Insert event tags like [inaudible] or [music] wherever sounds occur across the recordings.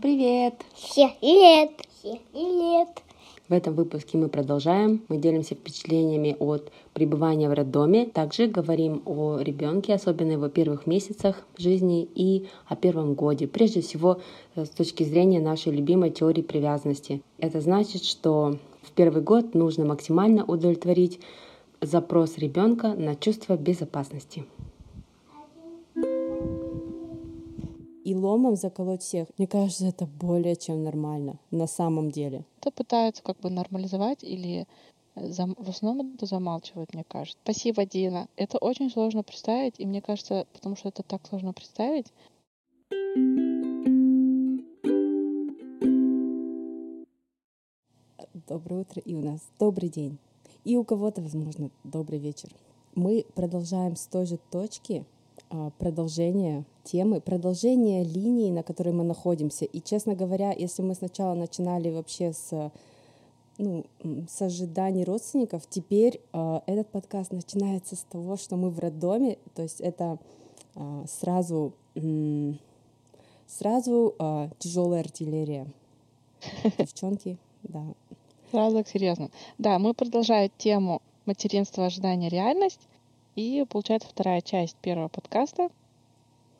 Привет! Всем привет! Всем привет! В этом выпуске мы продолжаем. Мы делимся впечатлениями от пребывания в роддоме. Также говорим о ребенке, особенно его первых месяцах жизни и о первом годе. Прежде всего, э, с точки зрения нашей любимой теории привязанности. Это значит, что в первый год нужно максимально удовлетворить запрос ребенка на чувство безопасности. И ломом заколоть всех, мне кажется, это более чем нормально на самом деле. Это пытаются как бы нормализовать или э, зам... в основном это замалчивают, мне кажется. Спасибо, Дина. Это очень сложно представить, и мне кажется, потому что это так сложно представить, Доброе утро и у нас добрый день. И у кого-то, возможно, добрый вечер. Мы продолжаем с той же точки, а, продолжение темы, продолжение линии, на которой мы находимся. И, честно говоря, если мы сначала начинали вообще с, ну, с ожиданий родственников, теперь э, этот подкаст начинается с того, что мы в роддоме, то есть это э, сразу, э, сразу э, тяжелая артиллерия. Девчонки, да. Сразу серьезно. Да, мы продолжаем тему материнство, ожидание, реальность. И получается вторая часть первого подкаста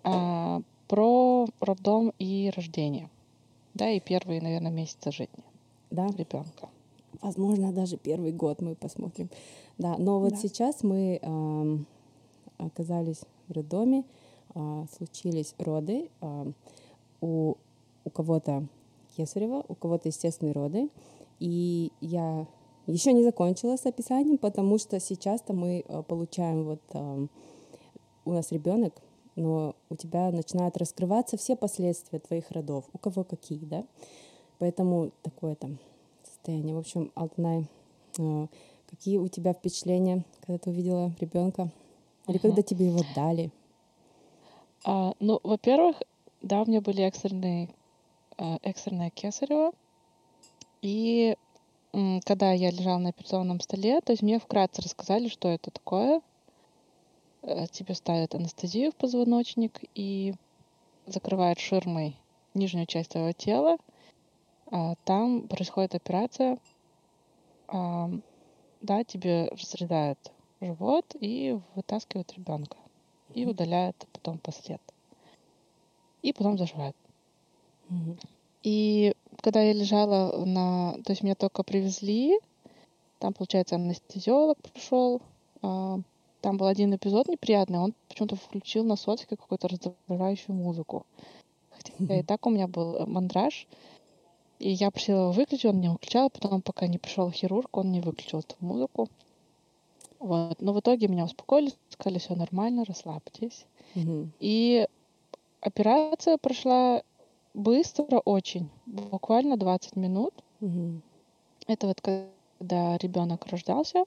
а, про роддом и рождение. Да, и первые, наверное, месяцы жизни да. ребенка. Возможно, даже первый год мы посмотрим. Да, но вот Да. сейчас мы ам, оказались в роддоме, а, случились роды. а, у, у кого-то кесарево, у кого-то естественные роды. И я еще не закончила с описанием, потому что сейчас-то мы а, получаем вот ам, у нас ребенок, но у тебя начинают раскрываться все последствия твоих родов, у кого какие, да? Поэтому такое там состояние. В общем, Алтанай, э, какие у тебя впечатления, когда ты увидела ребенка? Или Мгм. когда тебе его дали? А, ну, во-первых, да, у меня были экстренные, а, экстренное кесарево. И когда я лежала на операционном столе, то есть мне вкратце рассказали, что это такое. Э, Тебе ставят анестезию в позвоночник и закрывают ширмой нижнюю часть твоего тела. А Там происходит операция. А, Да, тебе разрезают живот и вытаскивают ребенка. И удаляют потом послед. И потом зашивают. Мгм. И когда я лежала на... То есть меня только привезли, там, получается, анестезиолог пришел. Там был один эпизод неприятный, он почему-то включил на сотике какую-то раздражающую музыку. Хотя и так у меня был э, мандраж. И я просила его выключить, он не выключал. Потом, пока не пришел хирург, он не выключил эту музыку. Вот. Но в итоге меня успокоили, сказали, все нормально, расслабьтесь. Мгм. И операция прошла быстро очень, буквально 20 минут. Мгм. Это вот когда ребенок рождался.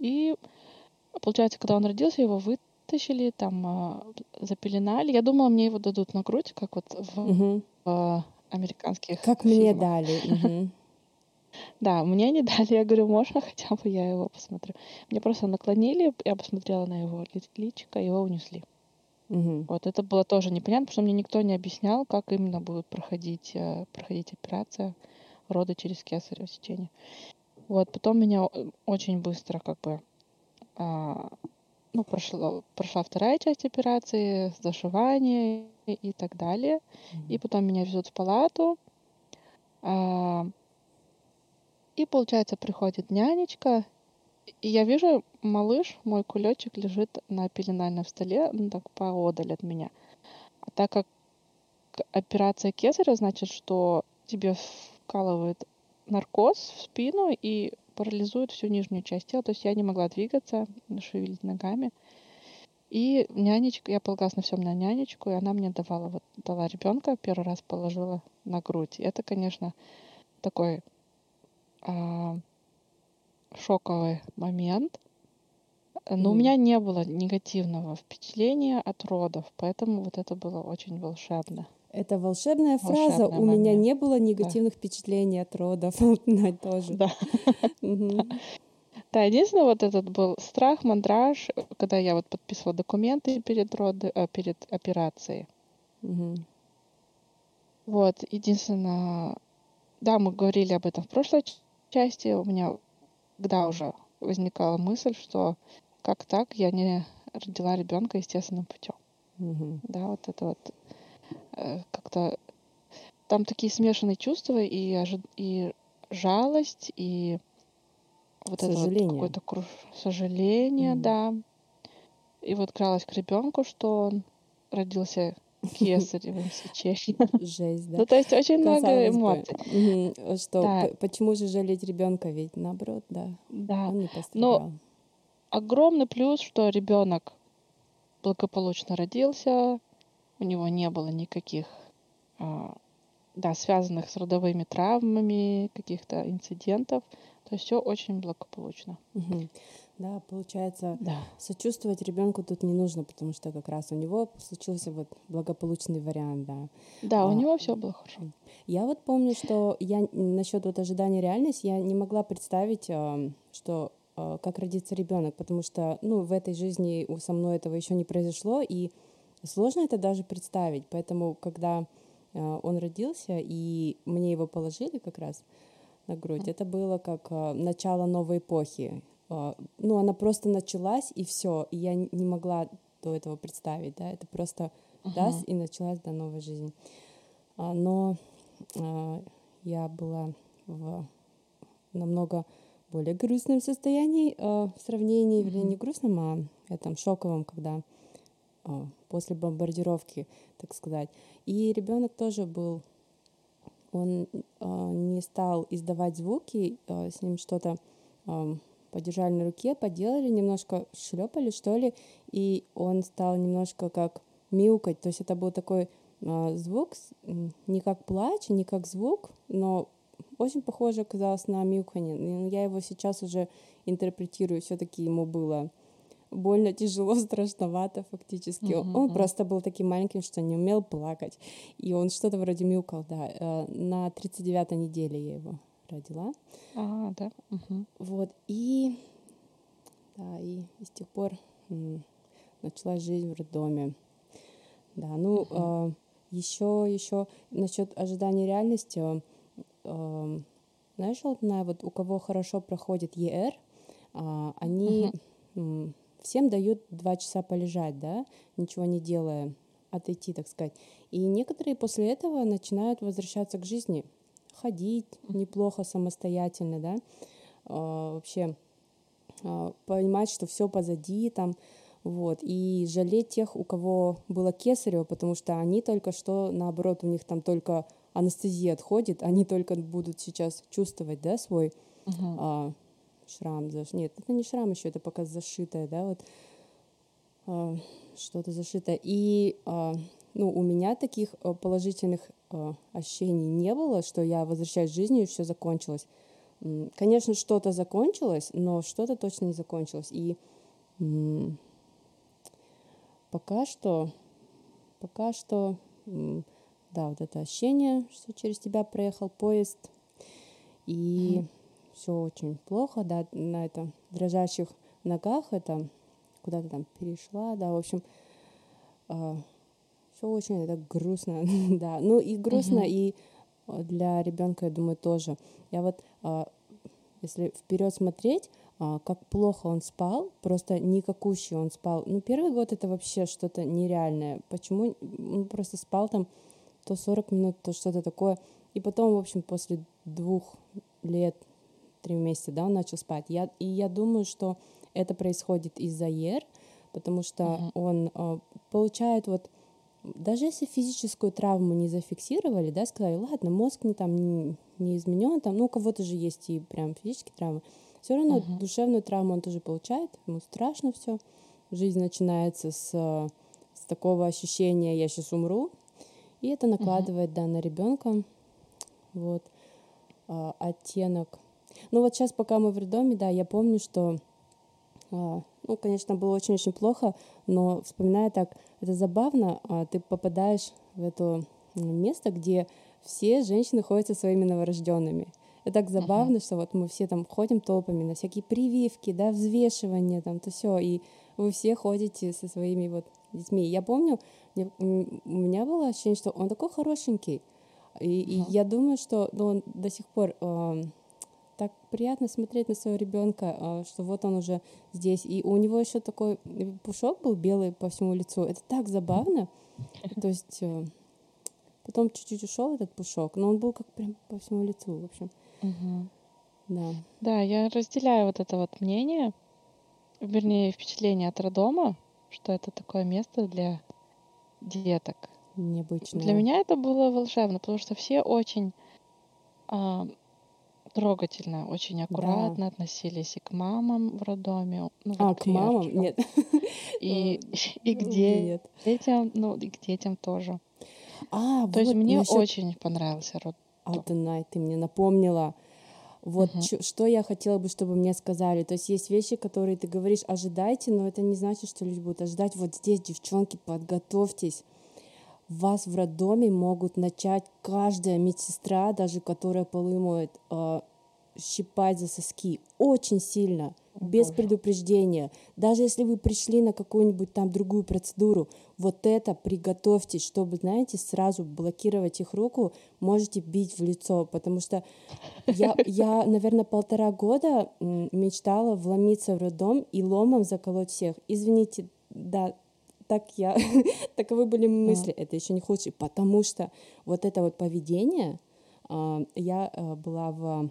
И получается, когда он родился, его вытащили, там а, запеленали. Я думала, мне его дадут на грудь, как вот в, Мгм. в американских Как мне фильмах. дали. Мгм. [laughs] Да, мне не дали. Я говорю, можно хотя бы я его посмотрю. Мне просто наклонили, я посмотрела на его ли- личико, его унесли. Мгм. Вот это было тоже непонятно, потому что мне никто не объяснял, как именно будет проходить, э, проходить операция рода через кесарево сечение. Вот, потом меня очень быстро как бы а, ну, прошло, прошла вторая часть операции, зашивание и, так далее. И потом меня везут в палату. а, и, получается, приходит нянечка, и я вижу, малыш, мой кулечек лежит на пеленальном столе, ну так поодаль от меня. А так как операция кесарева, значит, что тебе вкалывают наркоз в спину и парализует всю нижнюю часть тела. То есть я не могла двигаться, шевелить ногами. И нянечка, я полагалась на всем на нянечку, и она мне давала, вот, дала ребенка, первый раз положила на грудь. Это, конечно, такой а, шоковый момент. Но у Мгм. меня не было негативного впечатления от родов, поэтому вот это было очень волшебно. Это волшебная фраза. Волшебный У меня момент. не было негативных впечатлений от родов. [laughs] Тоже. [laughs] Да. Да, единственное, вот этот был страх, мандраж, когда я вот подписывала документы перед роды, э, перед операцией. Мгм. Вот, единственное, да, мы говорили об этом в прошлой части. У меня, когда уже возникала мысль, что как так я не родила ребенка естественным путем. Мгм. Да, вот это вот как-то там такие смешанные чувства и, ожи- и жалость, и вот это вот Сожаление. какое-то круш... сожаление, Мгм. да. И вот кралась к ребенку, что он родился [laughs] кесаревым сечением. Жесть, да? Ну, то есть очень много Казалось эмоций. что Да. почему же жалеть ребенка? Ведь наоборот, да, Да. он не пострадал. Огромный плюс, что ребенок благополучно родился, у него не было никаких, а, да, связанных с родовыми травмами, каких-то инцидентов. То есть все очень благополучно. Мгм. Да, получается, Да. сочувствовать ребенку тут не нужно, потому что как раз у него случился вот благополучный вариант, да. Да, у А, него все было хорошо. Я вот помню, что я насчет вот ожидания реальности, я не могла представить, ам, что а, как родится ребенок, потому что, ну, в этой жизни у- со мной этого еще не произошло, и сложно это даже представить. Поэтому, когда а, он родился, и мне его положили как раз на грудь, это было как а, начало новой эпохи. А, Ну, она просто началась, и все. И я не могла до этого представить, да, это просто раз, и началась, да, новая жизнь. А, Но я была в намного более грустном состоянии в сравнении, вернее, не грустном, а этом шоковом, когда после бомбардировки, так сказать. И ребенок тоже был, он а, не стал издавать звуки, а, с ним что-то а, подержали на руке, поделали, немножко шлепали, что ли, и он стал немножко как мяукать. То есть это был такой а, звук, не как плач, не как звук, но очень похоже оказалось на мяуканье. И Я его сейчас уже интерпретирую, все-таки ему было больно, тяжело, [laughs] страшновато фактически. Он- Мгм, Он просто был таким маленьким, что не умел плакать. И он что-то вроде мяукал, да. Э, На 39-й неделе я его родила. А, да. Мгм. Вот, и, да, и, и с тех пор м, началась жизнь в роддоме. Да, ну, еще, еще насчет ожидания реальности. э, знаешь, Алтынай, вот у кого хорошо проходит ЕР, а, они м, всем дают два часа полежать, да, ничего не делая, отойти, так сказать. И некоторые после этого начинают возвращаться к жизни, ходить неплохо самостоятельно, да, а, вообще а, понимать, что все позади там, вот, и жалеть тех, у кого было кесарево, потому что они только что, наоборот, у них там только анестезия отходит, они только будут сейчас чувствовать, да, свой Мгм. а, шрам. заш- Нет, это не шрам еще, это пока зашитое, да, вот а, что-то зашитое. И а, ну, у меня таких а, положительных а, ощущений не было, что я возвращаюсь к жизни и все закончилось. Конечно, что-то закончилось, но что-то точно не закончилось. И м, пока что, пока что, м, да, вот это ощущение, что через тебя проехал поезд, и все очень плохо, да, на это дрожащих ногах это куда-то там перешла, да, в общем, все очень это грустно, [laughs] да, ну и грустно Мгм. и э, для ребенка, я думаю, тоже. Я вот, а, если вперед смотреть, а, как плохо он спал, просто никакущий он спал. Ну, первый год это вообще что-то нереальное. Почему? Он просто спал там то 40 минут, то что-то такое. И потом, в общем, после двух лет, три месяца, да, он начал спать. Я, и я думаю, что это происходит из-за ЕР, потому что Мгм. он э, получает вот даже если физическую травму не зафиксировали, да, сказали, ладно, мозг не там не, не изменен, там, ну, у кого-то же есть и прям физические травмы, все равно Мгм. душевную травму он тоже получает, ему страшно все, жизнь начинается с, с такого ощущения «я сейчас умру», и это накладывает, да, на ребенка вот а, оттенок. Ну вот сейчас, пока мы в роддоме, да, я помню, что а, ну, конечно, было очень-очень плохо, но вспоминая так, это забавно, а, ты попадаешь в это место, где все женщины ходят со своими новорожденными. Это так забавно, что вот мы все там ходим толпами на всякие прививки, да, взвешивания, там, то все, и вы все ходите со своими вот детьми. Я помню, мне- у меня было ощущение, что он такой хорошенький, И, и я думаю, что ну, он до сих пор э, так приятно смотреть на своего ребенка, э, что вот он уже здесь. И у него еще такой пушок был белый по всему лицу. Это так забавно. То есть э, потом чуть-чуть ушел этот пушок, но он был как прям по всему лицу, в общем. Мгм. Да. Да, я разделяю вот это вот мнение, вернее, впечатление от роддома, что это такое место для деток. Необычно. Для меня это было волшебно, потому что все очень а, трогательно, очень аккуратно относились и к мамам в роддоме, ну А, вот к мамам? Нет. [laughs] и, [laughs] и к Ну, де- детям, ну и к детям тоже. А, То есть вот мне насчет очень понравился роддом. Алтынай, ты мне напомнила. Вот Мгм. чё- что я хотела бы, чтобы мне сказали. То есть есть вещи, которые ты говоришь, ожидайте, но это не значит, что люди будут ожидать. Вот здесь, девчонки, подготовьтесь. Вас в роддоме могут начать каждая медсестра, даже которая полы моет, э, щипать за соски очень сильно, без Боже. предупреждения. Даже если вы пришли на какую-нибудь там другую процедуру, вот это приготовьтесь, чтобы, знаете, сразу блокировать их руку, можете бить в лицо, потому что я, я наверное, полтора года мечтала вломиться в роддом и ломом заколоть всех. Извините, да, так я, [laughs] таковы были мысли. Это еще не худшее, потому что вот это вот поведение, а, я а, была в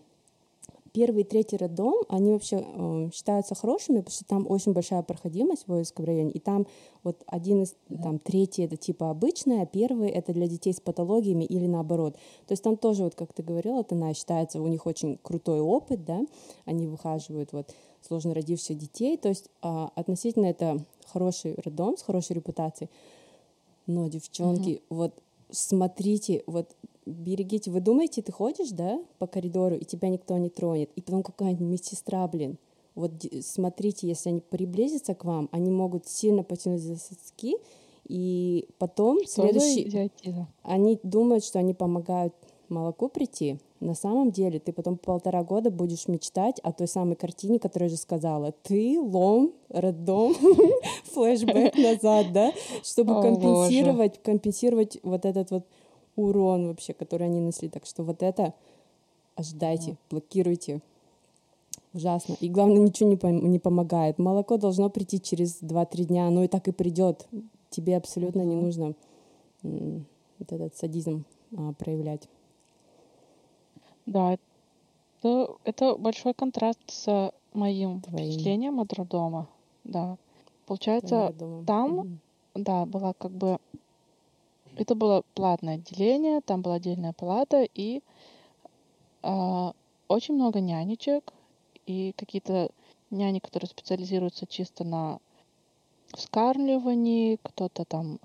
первый и третий роддом, они вообще э, считаются хорошими, потому что там очень большая проходимость в Воинском районе, и там вот один из, там третий это типа обычный, а первый это для детей с патологиями или наоборот. То есть там тоже, вот как ты говорила, она считается, у них очень крутой опыт, да, они выхаживают вот сложно родившихся детей, то есть а, относительно это хороший роддом с хорошей репутацией, но, девчонки, вот смотрите, вот берегите. Вы думаете, ты ходишь, да, по коридору, и тебя никто не тронет, и потом какая-нибудь медсестра, блин. Вот смотрите, если они приблизятся к вам, они могут сильно потянуть за соски, и потом Что следующий... Они думают, что они помогают молоку прийти. На самом деле ты потом полтора года будешь мечтать о той самой картине, которую я же сказала. Ты, лом, роддом, [laughs] флешбэк назад, да, чтобы компенсировать, компенсировать вот этот вот урон вообще, который они несли. Так что вот это ожидайте, блокируйте. Ужасно. И главное, ничего не, пом- не помогает. Молоко должно прийти через 2-3 дня, оно и так и придет. Тебе абсолютно не нужно вот этот садизм а, проявлять. Да, это, это большой контраст с моим Твоим. впечатлением от роддома. Да. твоим Получается, роддомом. там Мгм. Да, была как бы... Это было платное отделение, там была отдельная палата, и а, очень много нянечек, и какие-то няни, которые специализируются чисто на вскармливании, кто-то там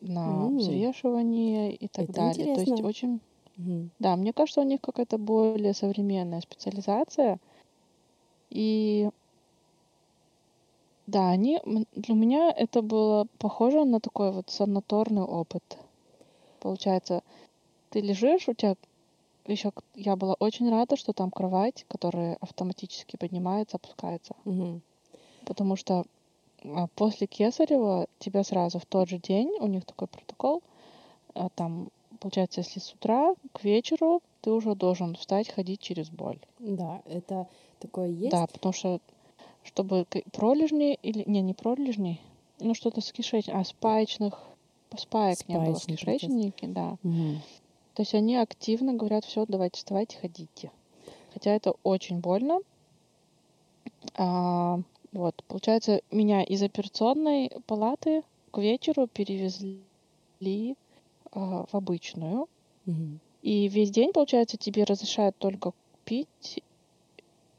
на М. взвешивании и так Это далее. То есть интересно. очень... Мгм. Да, мне кажется, у них какая-то более современная специализация. И да, они для меня это было похоже на такой вот санаторный опыт. Получается, ты лежишь, у тебя еще я была очень рада, что там кровать, которая автоматически поднимается, опускается. Мгм. Потому что а, после Кесарева тебя сразу в тот же день, у них такой протокол, а, там, получается, если с утра к вечеру ты уже должен встать, ходить через боль. Да, это такое есть. Да, потому что чтобы пролежни или не, не пролежни, ну что-то с кишечником, а спаечных, спаек не было в Спаечный процесс. кишечнике, да. Мгм. То есть они активно говорят, все, давайте вставайте, ходите. Хотя это очень больно. А, вот, получается, меня из операционной палаты к вечеру перевезли а, в обычную. Мгм. И весь день, получается, тебе разрешают только пить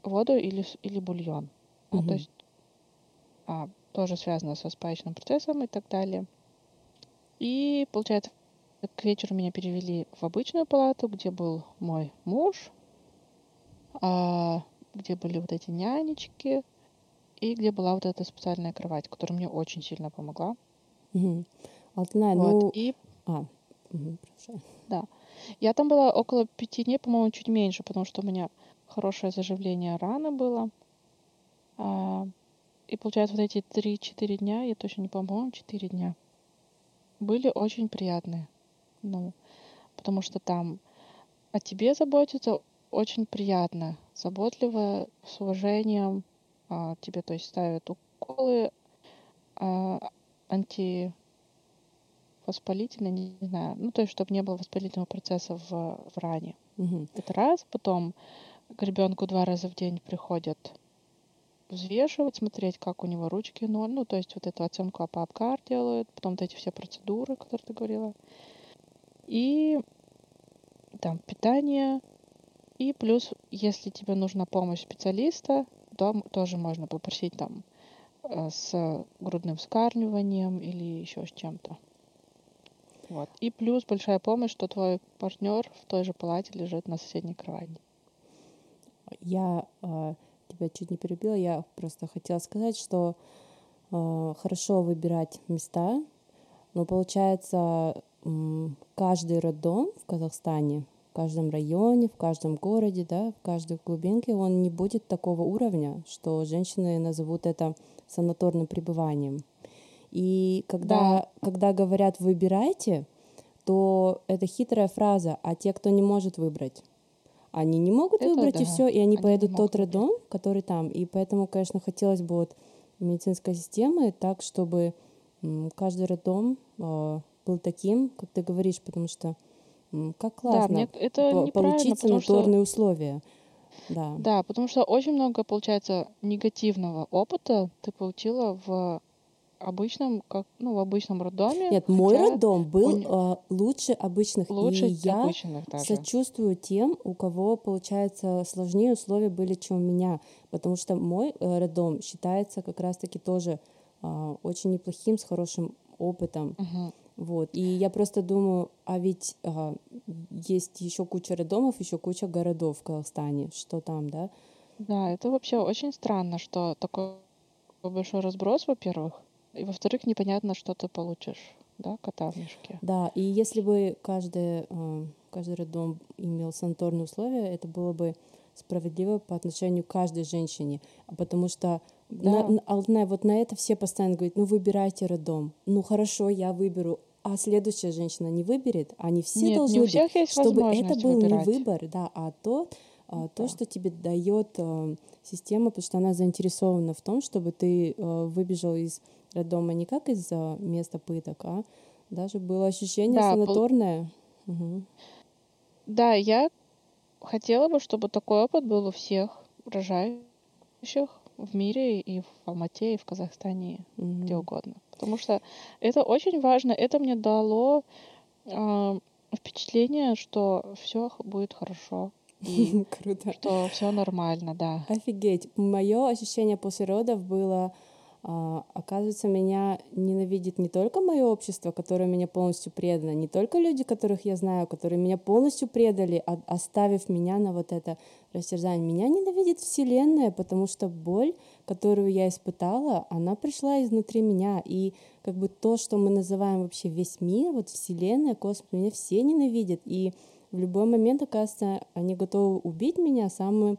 воду или, или бульон. Ну, Мгм. то есть а, тоже связано со спаечным процессом и так далее. И, получается, к вечеру меня перевели в обычную палату, где был мой муж, а, где были вот эти нянечки, и где была вот эта специальная кровать, которая мне очень сильно помогла. Алтынай, Вот. ну... И А, продолжай. я там была около пяти дней, по-моему, чуть меньше, потому что у меня хорошее заживление раны было. А, и получается, вот эти три-четыре дня, я точно не помню, четыре дня, были очень приятные. Ну, потому что там о тебе заботятся очень приятно, заботливо, с уважением. А, тебе, то есть, ставят уколы а, антивоспалительные, не, не знаю, ну, то есть, чтобы не было воспалительного процесса в, в ране. Мгм. Это раз. Потом к ребенку два раза в день приходят взвешивать, смотреть, как у него ручки, ноль. Ну, то есть вот эту оценку АПАПКАР делают, потом вот эти все процедуры, которые ты говорила. И там питание. И плюс, если тебе нужна помощь специалиста, то тоже можно попросить там э, с грудным вскармливанием или еще с чем-то. Вот. И плюс большая помощь, что твой партнер в той же палате лежит на соседней кровати. Я а, тебя чуть не перебила, я просто хотела сказать, что а, хорошо выбирать места, но получается м, каждый роддом в Казахстане, в каждом районе, в каждом городе, да, в каждой глубинке, он не будет такого уровня, что женщины назовут это санаторным пребыванием. И когда, когда говорят «выбирайте», то это хитрая фраза, а те, кто не может выбрать, они не могут Это выбрать и да, все, и они они поедут тот роддом, который там. И поэтому, конечно, хотелось бы вот медицинской системы так, чтобы каждый роддом а, был таким, как ты говоришь, потому что как Да, классно мне это получить потому что санаторные условия. Да. Да, потому что очень много, получается, негативного опыта ты получила в обычном, как, ну, в обычном роддоме, Нет, мой роддом был не- а, лучше обычных, лучше и я обычных даже. сочувствую тем, у кого, получается, сложнее условия были, чем у меня, потому что мой э, роддом считается как раз-таки тоже а, очень неплохим, с хорошим опытом. Мгм. Вот. И я просто думаю, а ведь а, есть еще куча роддомов, еще куча городов в Казахстане. Что там, да? Да, это вообще очень странно, что такой большой разброс, во-первых, и во-вторых, непонятно, что ты получишь, да, кота в мешке. Да, и если бы каждый, а, каждый роддом имел санаторные условия, это было бы справедливо по отношению к каждой женщине. Потому что на, Да. на- Алтынай, вот на это все постоянно говорят, ну выбирайте роддом. Ну хорошо, я выберу. А следующая женщина не выберет, они все Нет, не должны у быть, всех есть чтобы это был выбирать. не выбор, да, а то, а, то, Да. что тебе дает а, система, потому что она заинтересована в том, чтобы ты выбежал из роддома не как из а, места пыток, а даже было ощущение Да, пол- санаторное. Мгм. Да, я хотела бы, чтобы такой опыт был у всех рожающих в мире и в Алмате, и в Казахстане, и где угодно. Потому что это очень важно. Это мне дало а, впечатление, что все будет хорошо и [laughs] Круто. что все нормально, да. Офигеть. Мое ощущение после родов было, оказывается, меня ненавидит не только мое общество, которое меня полностью предано, не только люди, которых я знаю, которые меня полностью предали, а- оставив меня на вот это растерзание. Меня ненавидит Вселенная, потому что боль, которую я испытала, она пришла изнутри меня. И как бы то, что мы называем вообще весь мир, вот Вселенная, космос, меня все ненавидят. И в любой момент, оказывается, они готовы убить меня самым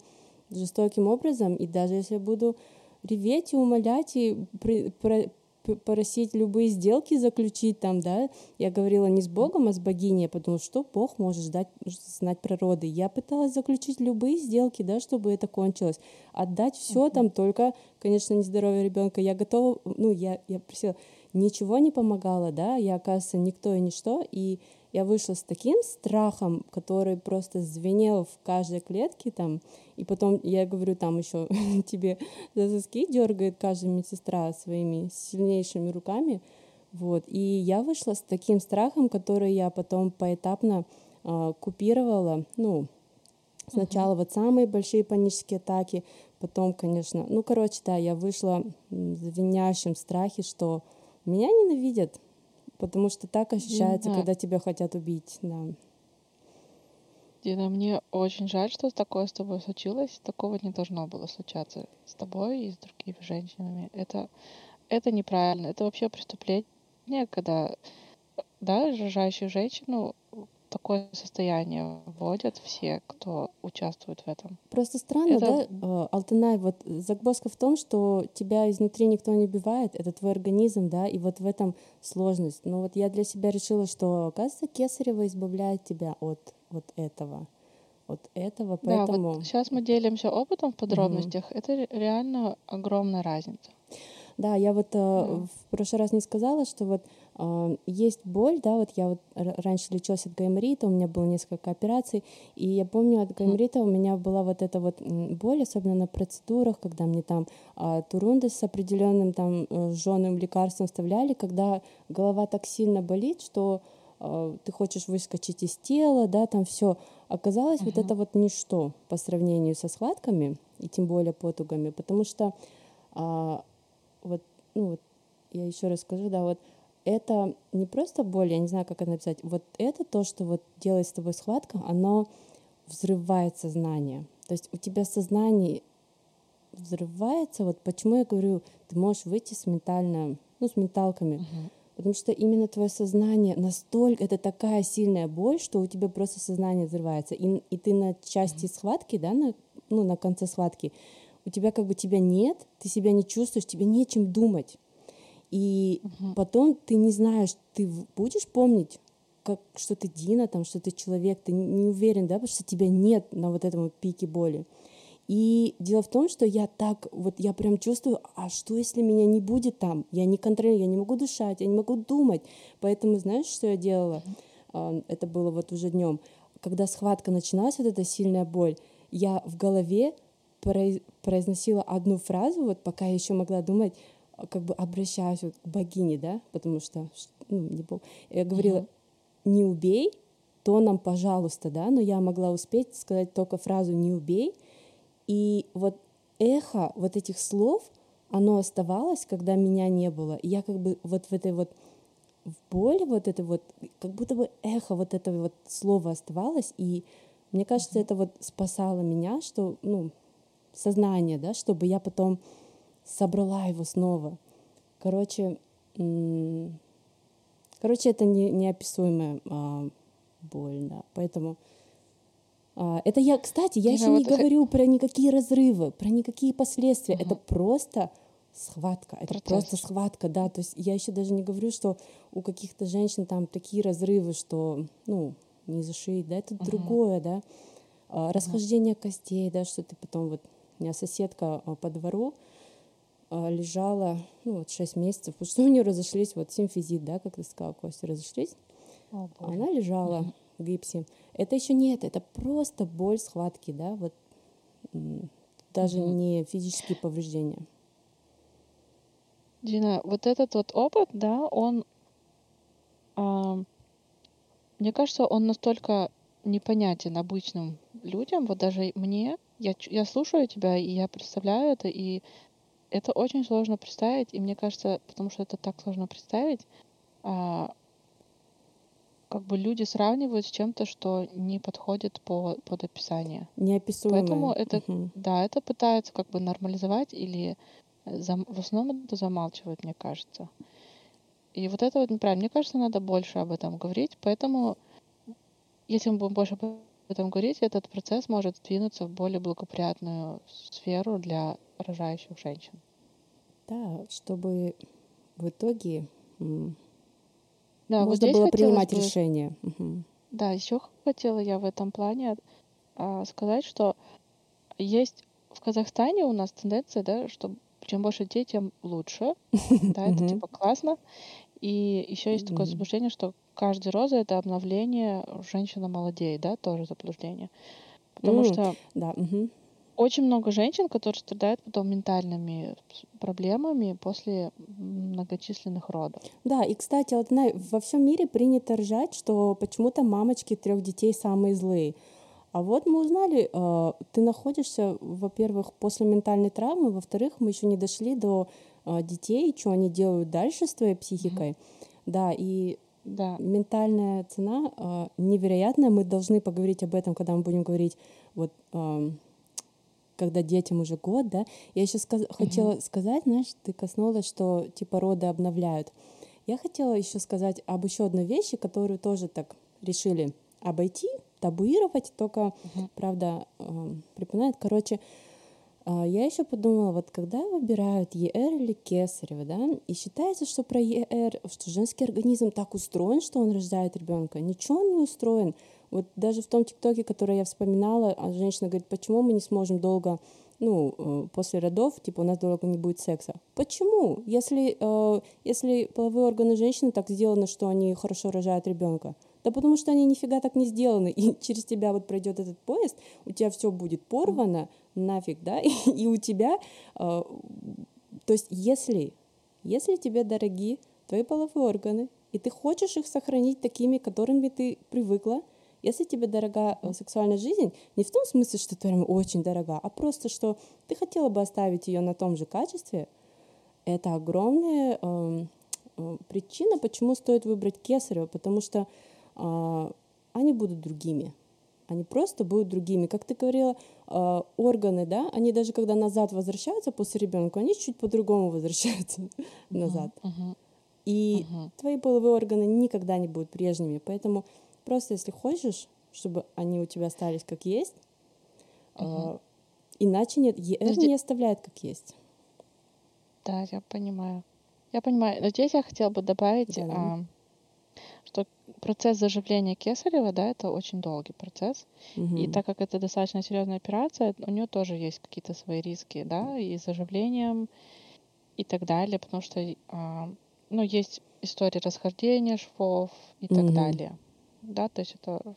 жестоким образом. И даже если я буду реветь и умолять, и при- про- просить любые сделки заключить там, да, я говорила не с Богом, а с богиней, потому что Бог может ждать, знать природы. Я пыталась заключить любые сделки, да, чтобы это кончилось. Отдать все там, только, конечно, не здоровье ребенка. Я готова, ну, я, я просила, ничего не помогало, да, я, оказывается, никто и ничто, и я вышла с таким страхом, который просто звенел в каждой клетке там, и потом я говорю, там еще [laughs] тебе за соски дергает каждая медсестра своими сильнейшими руками, вот, и я вышла с таким страхом, который я потом поэтапно а, купировала, ну, Сначала вот самые большие панические атаки, потом, конечно, ну, короче, да, я вышла в звенящем страхе, что меня ненавидят, потому что так ощущается, Да. когда тебя хотят убить, да. Дина, мне очень жаль, что такое с тобой случилось. Такого не должно было случаться с тобой и с другими женщинами. Это, это неправильно. Это вообще преступление, когда да, рожающую женщину такое состояние вводят все, кто участвует в этом. Просто странно, Это- да, э, Алтынай, вот загвоздка в том, что тебя изнутри никто не убивает, это твой организм, да, и вот в этом сложность. Но вот я для себя решила, что, оказывается, кесарево избавляет тебя от вот этого. от этого, Да, поэтому... вот сейчас мы делимся опытом в подробностях. Это ре- реально огромная разница. Да, я вот э, Да. в прошлый раз не сказала, что вот есть боль, да, вот я вот раньше лечилась от гайморита, у меня было несколько операций, и я помню от гайморита у меня была вот эта вот боль, особенно на процедурах, когда мне там а, турунды с определенным там э, жженым лекарством вставляли, когда голова так сильно болит, что э, ты хочешь выскочить из тела, да, там все. Оказалось, вот это вот ничто по сравнению со схватками, и тем более потугами, потому что а, вот, ну вот, я еще раз скажу, да, вот это не просто боль, я не знаю, как это написать, вот это то, что вот делает с тобой схватка, оно взрывает сознание. То есть у тебя сознание взрывается, вот почему я говорю, ты можешь выйти с ментально, ну, с менталками, потому что именно твое сознание настолько, это такая сильная боль, что у тебя просто сознание взрывается, и, и ты на части схватки, да, на, ну, на конце схватки, у тебя как бы тебя нет, ты себя не чувствуешь, тебе нечем думать. И потом ты не знаешь, ты будешь помнить, как, что ты Дина, там, что ты человек, ты не- уверен, да, потому что тебя нет на вот этом вот пике боли. И дело в том, что я так, вот я прям чувствую, а что если меня не будет там? Я не контролирую, я не могу дышать, я не могу думать. Поэтому знаешь, что я делала? Это было вот уже днем. Когда схватка начиналась, вот эта сильная боль, я в голове произ- произносила одну фразу, вот пока я еще могла думать, как бы обращаюсь вот к богине, да, потому что, ну, не бог. Я говорила, не убей, то нам, пожалуйста, да, но я могла успеть сказать только фразу «не убей», и вот эхо вот этих слов, оно оставалось, когда меня не было. И я как бы вот в этой вот в боли вот это вот, как будто бы эхо вот этого вот слова оставалось, и мне кажется, это вот спасало меня, что, ну, сознание, да, чтобы я потом собрала его снова. Короче, короче, это не, неописуемая а, боль, да, поэтому а, это я, кстати, я Дина, еще не вот хо- говорю про никакие разрывы, про никакие последствия. Это просто схватка, это Процесс. просто схватка, да. То есть я еще даже не говорю, что у каких-то женщин там такие разрывы, что, ну, не зашить, да, это другое, да. А, Расхождение костей, да, что ты потом вот у меня соседка а, по двору лежала, ну, вот 6 месяцев, потому что [laughs] у нее разошлись, вот симфизит, да, как ты сказала, кости разошлись. О, А боже. Она лежала в гипсе. Это еще нет, это просто боль схватки, да, вот даже не физические повреждения. Дина, вот этот вот опыт, да, он, а, мне кажется, он настолько непонятен обычным людям, вот даже мне. Я, я слушаю тебя, и я представляю это, и это очень сложно представить, и мне кажется, потому что это так сложно представить, а, как бы люди сравнивают с чем-то, что не подходит по, под описание. Неописуемое. Поэтому это, Мгм. да, это пытаются как бы нормализовать или зам- в основном это замалчивают, мне кажется. И вот это вот неправильно. Мне кажется, надо больше об этом говорить, поэтому если мы будем больше об этом говорить, этот процесс может двинуться в более благоприятную сферу для рожающих женщин. Да, чтобы в итоге Да, вот можно здесь было принимать бы- решения. Мгм. Да, еще хотела я в этом плане а, сказать, что есть в Казахстане у нас тенденция, да, что чем больше детей, тем лучше. [laughs] Да, это типа классно. И еще есть такое заблуждение, что каждая роза это обновление, женщина молодеет, да, тоже заблуждение. Потому М, что Да, мгм. очень много женщин, которые страдают потом ментальными проблемами после многочисленных родов. Да, и, кстати, вот знаю, во всем мире принято ржать, что почему-то мамочки трех детей самые злые. А вот мы узнали, э, ты находишься, во-первых, после ментальной травмы, во-вторых, мы еще не дошли до э, детей, что они делают дальше с твоей психикой. Да, и Да. ментальная цена э, невероятная. Мы должны поговорить об этом, когда мы будем говорить вот эм, когда детям уже год, да. Я еще сказ- хотела сказать, знаешь, ты коснулась, что типа роды обновляют. Я хотела еще сказать об еще одной вещи, которую тоже так решили обойти, табуировать, только, правда, эм, припоминает. Короче, а, я еще подумала, вот когда выбирают ЕР или Кесарева, да, и считается, что про ЕР, что женский организм так устроен, что он рождает ребенка. Ничего он не устроен. Вот даже в том ТикТоке, который я вспоминала, а женщина говорит, почему мы не сможем долго ну, э, после родов, типа, у нас долго не будет секса. Почему? Если, э, если половые органы женщины так сделаны, что они хорошо рожают ребенка. Да потому что они нифига так не сделаны. И [laughs] через тебя вот пройдет этот поезд, у тебя все будет порвано, нафиг, да, и, и у тебя... Э, то есть если, если тебе дороги твои половые органы, и ты хочешь их сохранить такими, которыми ты привыкла, если тебе дорога э, сексуальная жизнь, не в том смысле, что ты очень дорога, а просто, что ты хотела бы оставить ее на том же качестве, это огромная э, э, причина, почему стоит выбрать кесарево, потому что они будут другими. Они просто будут другими. Как ты говорила, э, органы, да, они даже когда назад возвращаются после ребенка, они чуть по-другому [laughs] возвращаются назад. И твои половые органы никогда не будут прежними. Поэтому Просто если хочешь, чтобы они у тебя остались как есть, угу. иначе нет, ЕР не оставляет как есть. Да, я понимаю. Я понимаю. Но здесь я хотела бы добавить, да, а, что процесс заживления кесарева, да, это очень долгий процесс. Угу. И так как это достаточно серьезная операция, у нее тоже есть какие-то свои риски, да, и с заживлением и так далее, потому что, а, ну, есть истории расхождения швов и так далее да, то есть это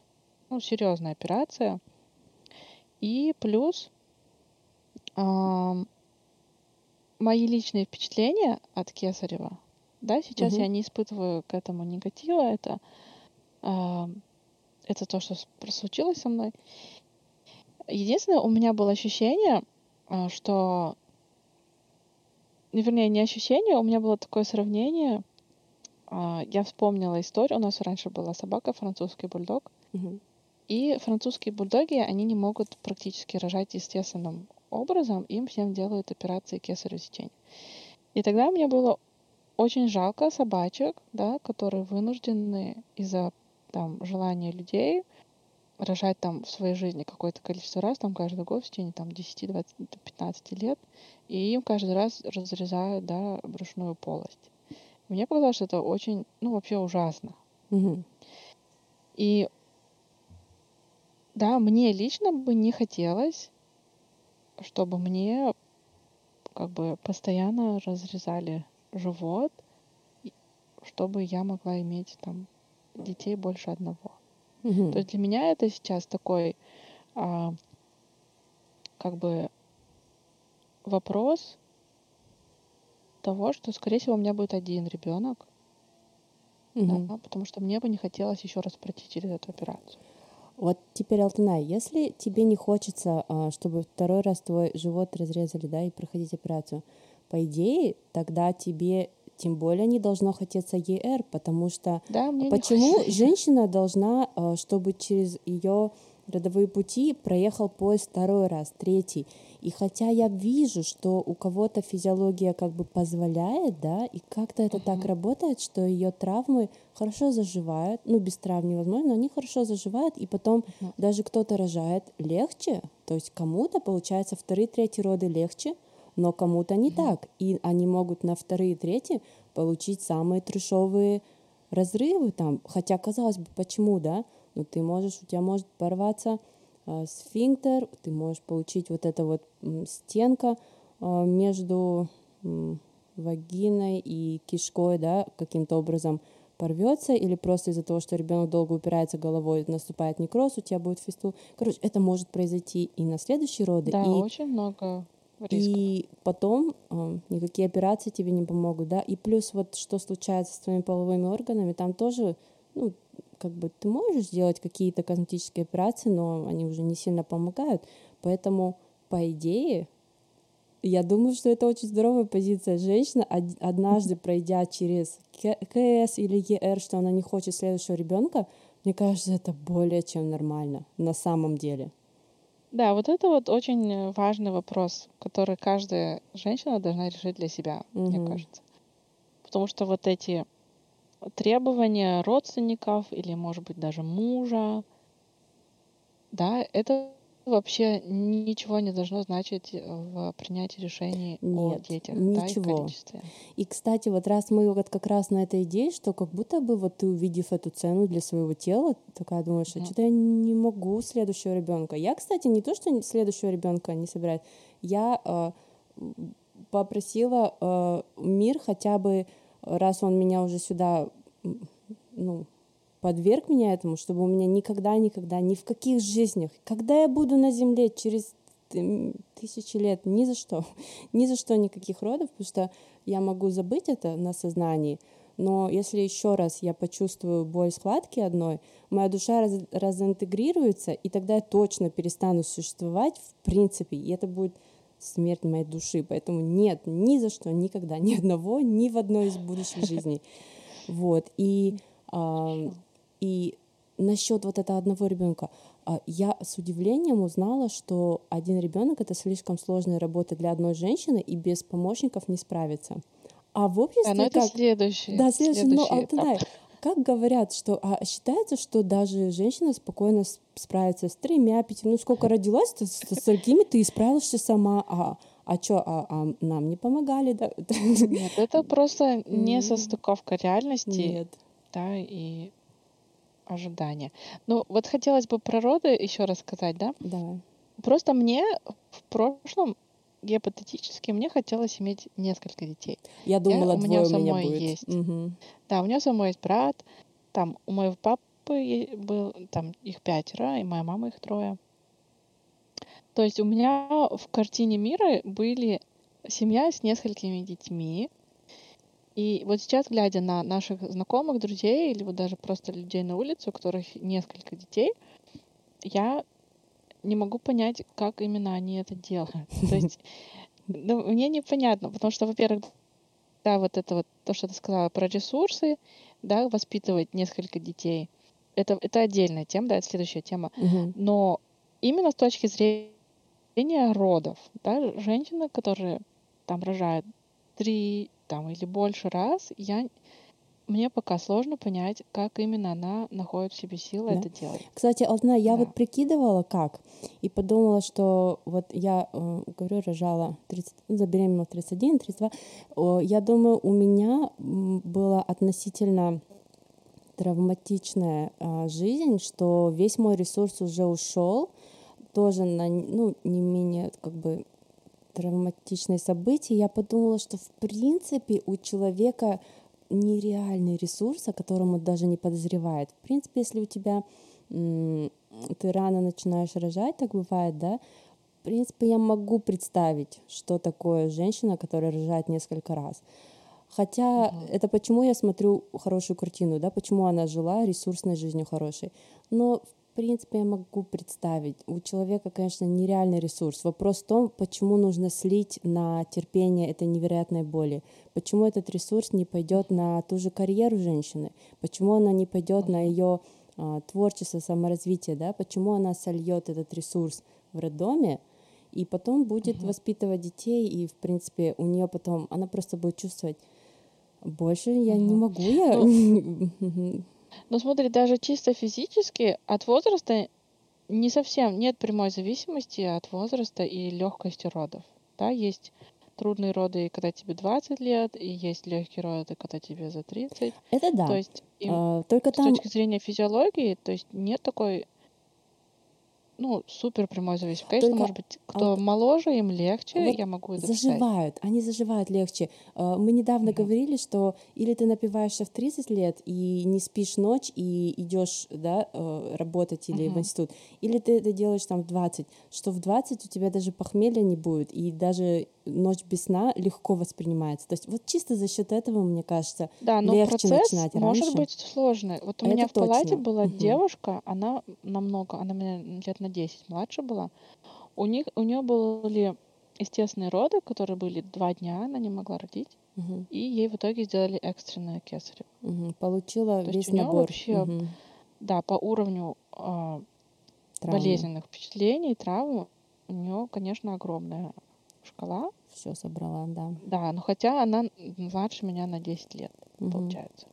ну, серьезная операция. И плюс э, мои личные впечатления от Кесарева, да, сейчас угу. я не испытываю к этому негатива, это, это то, что случилось со мной. Единственное, у меня было ощущение, э, что, вернее, не ощущение, у меня было такое сравнение, а, я вспомнила историю. У нас раньше была собака, французский бульдог. Угу. И французские бульдоги, они не могут практически рожать естественным образом. Им всем делают операции кесарево сечения. И тогда мне было очень жалко собачек, да, которые вынуждены из-за там, желания людей рожать там в своей жизни какое-то количество раз, там каждый год в течение там 10, 20, 15 лет, и им каждый раз разрезают, да, брюшную полость. Мне показалось, что это очень, ну, вообще ужасно. Угу. И да, мне лично бы не хотелось, чтобы мне как бы постоянно разрезали живот, чтобы я могла иметь там детей больше одного. Угу. То есть для меня это сейчас такой а, как бы вопрос, того, что, скорее всего, у меня будет один ребенок. Угу. Да, потому что мне бы не хотелось еще раз пройти через эту операцию. Вот теперь, Алтынай, если тебе не хочется, а, чтобы второй раз твой живот разрезали, да, и проходить операцию, по идее, тогда тебе тем более не должно хотеться ЕР, потому что да, почему [laughs] женщина должна, а, чтобы через ее родовые пути проехал поезд второй раз, третий. И хотя я вижу, что у кого-то физиология как бы позволяет, да, и как-то это uh-huh. так работает, что ее травмы хорошо заживают, ну без травм невозможно, но они хорошо заживают, и потом uh-huh. даже кто-то рожает легче, то есть кому-то получается вторые, третьи роды легче, но кому-то не так, и они могут на вторые, третьи получить самые трешовые разрывы там, хотя казалось бы, почему, да? но ты можешь, у тебя может порваться э, сфинктер, ты можешь получить вот эта вот стенка э, между э, вагиной и кишкой, да, каким-то образом порвется, или просто из-за того, что ребенок долго упирается головой, наступает некроз, у тебя будет фистул. Короче, это может произойти и на следующие роды. Да, и, очень много рисков. И потом э, никакие операции тебе не помогут, да. И плюс вот что случается с твоими половыми органами, там тоже, ну, как бы ты можешь сделать какие-то косметические операции, но они уже не сильно помогают. Поэтому, по идее, я думаю, что это очень здоровая позиция. Женщина, однажды пройдя через КС или ЕР, что она не хочет следующего ребенка, мне кажется, это более чем нормально на самом деле. Да, вот это вот очень важный вопрос, который каждая женщина должна решить для себя, угу. мне кажется. Потому что вот эти требования родственников или, может быть, даже мужа. Да, это вообще ничего не должно значить в принятии решений о Нет, детях, да, их ничего. количестве. И, кстати, вот раз мы вот как раз на этой идее, что как будто бы вот ты увидев эту цену для своего тела, такая думаешь, что Мгм. что-то я не могу следующего ребенка. Я, кстати, не то, что следующего ребенка не собираюсь, я э, попросила э, мир хотя бы, раз он меня уже сюда, ну, подверг меня этому, чтобы у меня никогда, никогда, ни в каких жизнях, когда я буду на земле через м, тысячи лет, ни за что, [laughs] ни за что никаких родов, потому что я могу забыть это на сознании, но если еще раз я почувствую боль схватки одной, моя душа раз, разинтегрируется, и тогда я точно перестану существовать в принципе, и это будет смерть моей души. Поэтому нет, ни за что, никогда, [laughs] ни одного, ни в одной из будущих [laughs] жизней. Вот. И, а, и насчет вот этого одного ребенка. а, Я с удивлением узнала, что один ребенок это слишком сложная работа для одной женщины, и без помощников не справится. А в Да, обществе но это как? следующий, Да, следующий, ну, следующий Алтынай, этап. как говорят, что а, считается, что даже женщина спокойно справится с тремя, пяти, ну сколько родилась, то с, с столькими ты справишься сама, а, а что, а, а нам не помогали, да? Нет, это просто не состыковка реальности, Нет, да, и ожидания. Ну, вот хотелось бы про роды еще рассказать, да? давай. Просто мне в прошлом, гипотетически, мне хотелось иметь несколько детей. Я Я, думала, у меня двое у меня самой будет. есть. Мгм. Да, у меня самой есть брат, там у моего папы был, там их пятеро, и моя мама их трое. То есть у меня в картине мира были семья с несколькими детьми. И вот сейчас, глядя на наших знакомых, друзей или вот даже просто людей на улице, у которых несколько детей, я не могу понять, как именно они это делают. То есть [laughs] ну, мне непонятно, потому что, во-первых, да, вот это вот то, что ты сказала про ресурсы, да, воспитывать несколько детей. Это, это отдельная тема, да, это следующая тема. Мгм. Но именно с точки зрения родов, да, женщины, которые там рожают три там, или больше раз, я, мне пока сложно понять, как именно она находит в себе силы Да. это делать. Кстати, Алтына, я Да. вот прикидывала как, и подумала, что вот я, э, говорю, рожала 30, ну, забеременела в 31, 32. О, Я думаю, у меня была относительно травматичная а, жизнь, что весь мой ресурс уже ушел, тоже на ну, не менее как бы травматичные события, я подумала, что в принципе у человека нереальный ресурс, о котором он даже не подозревает. В принципе, если у тебя ты рано начинаешь рожать, так бывает, да, в принципе, я могу представить, что такое женщина, которая рожает несколько раз. Хотя Мгм. это почему я смотрю хорошую картину, да, почему она жила ресурсной жизнью хорошей. Но в принципе я могу представить. У человека, конечно, нереальный ресурс. Вопрос в том, почему нужно слить на терпение этой невероятной боли. Почему этот ресурс не пойдет на ту же карьеру женщины? Почему она не пойдет на ее творчество, саморазвитие, да? Почему она сольет этот ресурс в роддоме, и потом будет Мгм. воспитывать детей, и, в принципе, у нее потом, она просто будет чувствовать, больше я не Мгм. могу, я... [laughs] [laughs] Но смотри, даже чисто физически от возраста не совсем нет прямой зависимости от возраста и легкости родов. Да, есть трудные роды, когда тебе 20 лет, и есть легкие роды, когда тебе за 30. Это То да. есть им А, Только с там, точки зрения физиологии, то есть нет такой, ну, супер прямой зависимости. Конечно, Только может быть, кто Алт- моложе, им легче, Вот я могу это писать. заживают, они заживают легче. А, Мы недавно Мгм. говорили, что или ты напиваешься в 30 лет и не спишь ночь и идешь да, э, работать или в Мгм. институт, или ты это делаешь там в 20, что в 20 у тебя даже похмелья не будет, и даже ночь без сна легко воспринимается. То есть вот чисто за счет этого, мне кажется, Да, но легче процесс начинать может раньше. быть сложный. Вот у Это меня в палате точно. была Мгм. девушка, она намного, она меня лет на 10 младше была. У них, у нее были естественные роды, которые были два дня, она не могла родить, Мгм, и ей в итоге сделали экстренное кесарево. мгм. получила То есть весь у нее набор вообще, мгм, да, по уровню травмы. болезненных впечатлений, травм, у нее, конечно, огромная шкала. Все собрала, да. Да, но хотя она младше меня на 10 лет, Мгм. получается.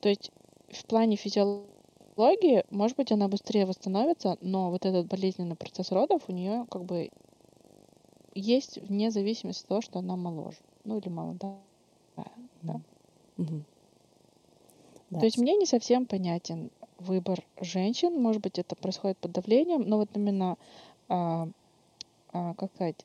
То есть в плане физиологии может быть, она быстрее восстановится, но вот этот болезненный процесс родов у нее как бы есть вне зависимости от того, что она моложе. Ну или молодая. Да. Мгм. Да. То есть мне не совсем понятен выбор женщин. Может быть, это происходит под давлением, но вот именно, а, а, как сказать,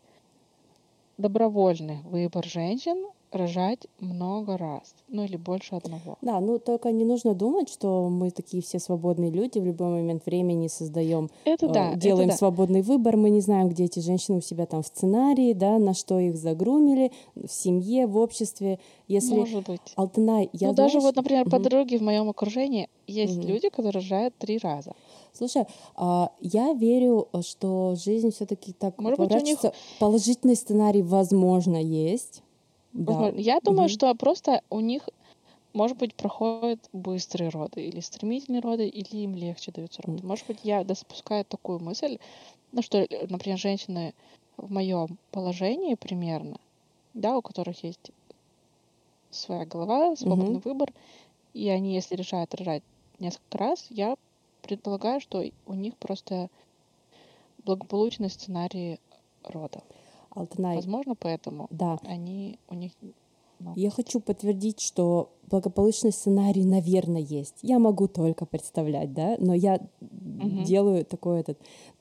добровольный выбор женщин рожать много раз, ну или больше одного. Да, ну только не нужно думать, что мы такие все свободные люди, в любой момент времени создаем, Это э, да, это делаем да. свободный выбор, мы не знаем, где эти женщины у себя там в сценарии, да, на что их загрумили, в семье, в обществе. Если Может быть. Алтынай, я ну даже знаешь- вот, например, Мгм. подруги в моем окружении есть Мгм. люди, которые рожают три раза. Слушай, а, я верю, что жизнь все-таки так Может быть, у них-. Положительный сценарий, возможно, есть. Да. Возможно. Я думаю, Мгм. что просто у них, может быть, проходят быстрые роды или стремительные роды, или им легче даются роды. Может быть, я допускаю такую мысль, ну что, например, женщины в моем положении примерно, да, у которых есть своя голова, свободный Мгм. выбор, и они, если решают рожать несколько раз, я предполагаю, что у них просто благополучный сценарий рода. Алтынай, Возможно, поэтому да. они у них ну, Я хочу подтвердить, что благополучный сценарий, наверное, есть. Я могу только представлять, да, но я Мгм. делаю такой этот.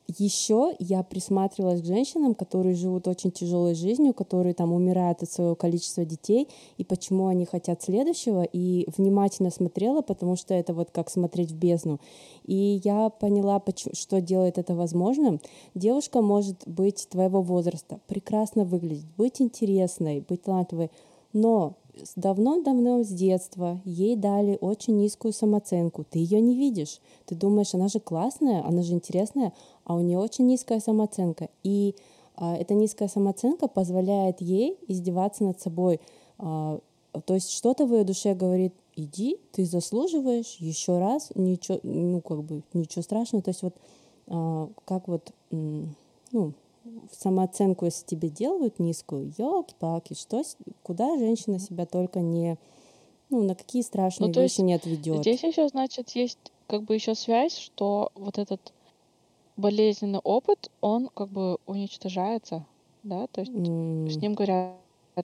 Еще я присматривалась к женщинам, которые живут очень тяжелой жизнью, которые там умирают от своего количества детей, и почему они хотят следующего, и внимательно смотрела, потому что это вот как смотреть в бездну. И я поняла, что делает это возможным. Девушка может быть твоего возраста, прекрасно выглядеть, быть интересной, быть талантливой, но давно-давно с детства ей дали очень низкую самооценку. Ты ее не видишь. Ты думаешь, она же классная, она же интересная, а у нее очень низкая самооценка. И а, эта низкая самооценка позволяет ей издеваться над собой. А, то есть что-то в ее душе говорит, иди, ты заслуживаешь еще раз, ничего, ну как бы ничего страшного. То есть вот а, как вот, ну, самооценку, если тебе делают низкую, елки-палки, что, куда женщина себя только не, ну, на какие страшные то вещи не отведет. Здесь еще, значит, есть как бы еще связь, что вот этот болезненный опыт, он как бы уничтожается, да, то есть с ним говорят,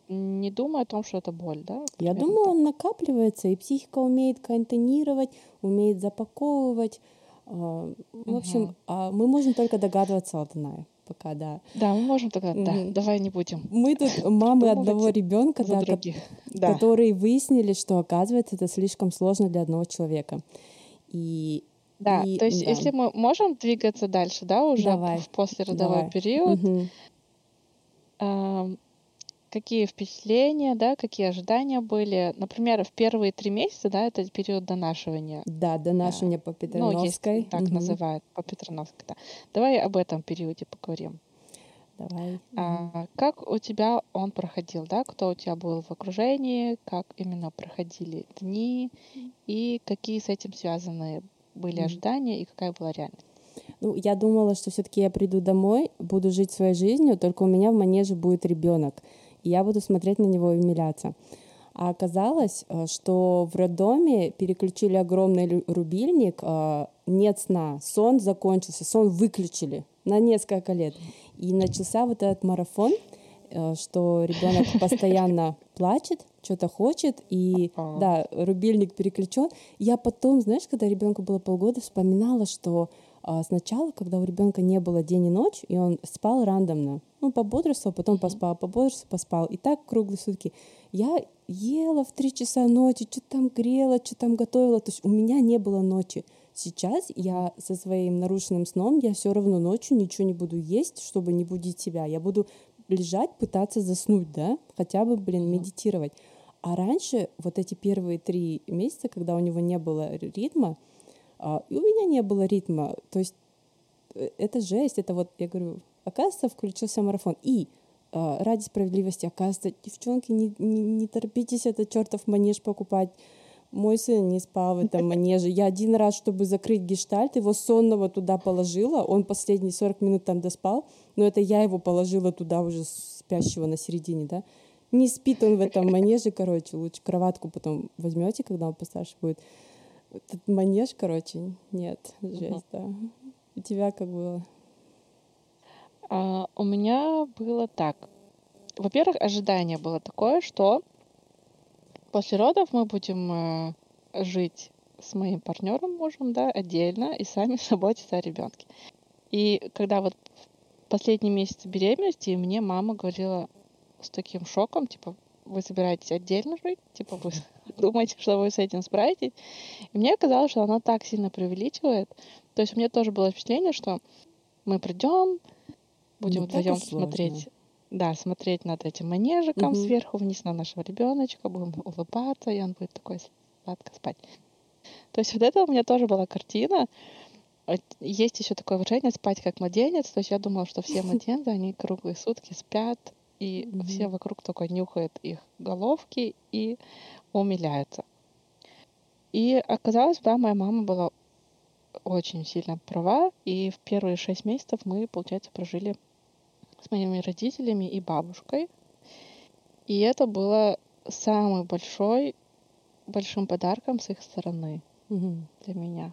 не думай о том, что это боль, да? Я думаю, так. он накапливается, и психика умеет контейнировать, умеет запаковывать. А, В общем, а мы можем только догадываться, Алтынай, пока, да. Да, мы можем тогда, да, давай не будем Мы тут мамы одного ребенка, да. Да. которые выяснили, что оказывается это слишком сложно для одного человека. И Да, и- то есть да. если мы можем двигаться дальше, да, уже Давай, в послеродовой давай. период, ам, какие впечатления, да, какие ожидания были? Например, в первые три месяца, да, это период донашивания. Да, донашивание по Ну, Петерновской. есть так Мгм. называют, по Петрановской, да. Давай об этом периоде поговорим. Давай. А, как у тебя он проходил, да? Кто у тебя был в окружении, как именно проходили дни и какие с этим связаны были ожидания и какая была реальность? Ну, я думала, что все-таки я приду домой, буду жить своей жизнью, только у меня в манеже будет ребенок, и я буду смотреть на него и умиляться. А оказалось, э, что в роддоме переключили огромный рубильник, э, нет сна, сон закончился, сон выключили на несколько лет. И начался вот этот марафон, э, что ребенок [laughs] постоянно плачет, что-то хочет, и да, рубильник переключен. Я потом, знаешь, когда ребенку было полгода, вспоминала, что сначала, когда у ребенка не было день и ночь, и он спал рандомно, ну, пободрствовал, потом поспал, пободрствовал, поспал, и так круглые сутки. Я ела в три часа ночи, что там грела, что там готовила, то есть у меня не было ночи. Сейчас я со своим нарушенным сном, я все равно ночью ничего не буду есть, чтобы не будить себя. Я буду лежать, пытаться заснуть, да, хотя бы, блин, медитировать. А раньше, вот эти первые три месяца, когда у него не было ритма, а, и у меня не было ритма, то есть э, это жесть, это вот, я говорю, оказывается, включился марафон. И а, ради справедливости, оказывается, девчонки, не, не, не торопитесь этот чертов манеж покупать. Мой сын не спал в этом манеже. Я один раз, чтобы закрыть гештальт, его сонного туда положила. Он последние 40 минут там доспал, но это я его положила туда уже спящего на середине, да. Не спит он в этом манеже, короче, лучше кроватку потом возьмете, когда он постарше будет. Этот манеж, короче, нет, жесть, да. У тебя как было? А, у меня было так. Во-первых, ожидание было такое, что после родов мы будем э, жить с моим партнером, мужем, да, отдельно и сами [laughs] заботиться о ребенке. И когда вот в последний месяц беременности мне мама говорила с таким шоком, типа, вы собираетесь отдельно жить, типа, вы [laughs] думаете, что вы с этим справитесь. И мне казалось, что она так сильно преувеличивает. То есть у меня тоже было впечатление, что мы придем, будем вдвоем смотреть да, смотреть над этим манежиком угу. сверху вниз на нашего ребеночка, будем улыбаться, и он будет такой сладко спать. То есть вот это у меня тоже была картина. Есть еще такое выражение «спать как младенец». То есть я думала, что все [laughs] младенцы, они круглые сутки спят, и mm-hmm. все вокруг только нюхают их головки и умиляются. И оказалось, да, моя мама была очень сильно права, и в первые шесть месяцев мы, получается, прожили с моими родителями и бабушкой. И это было самый большой, большим подарком с их стороны угу. для меня.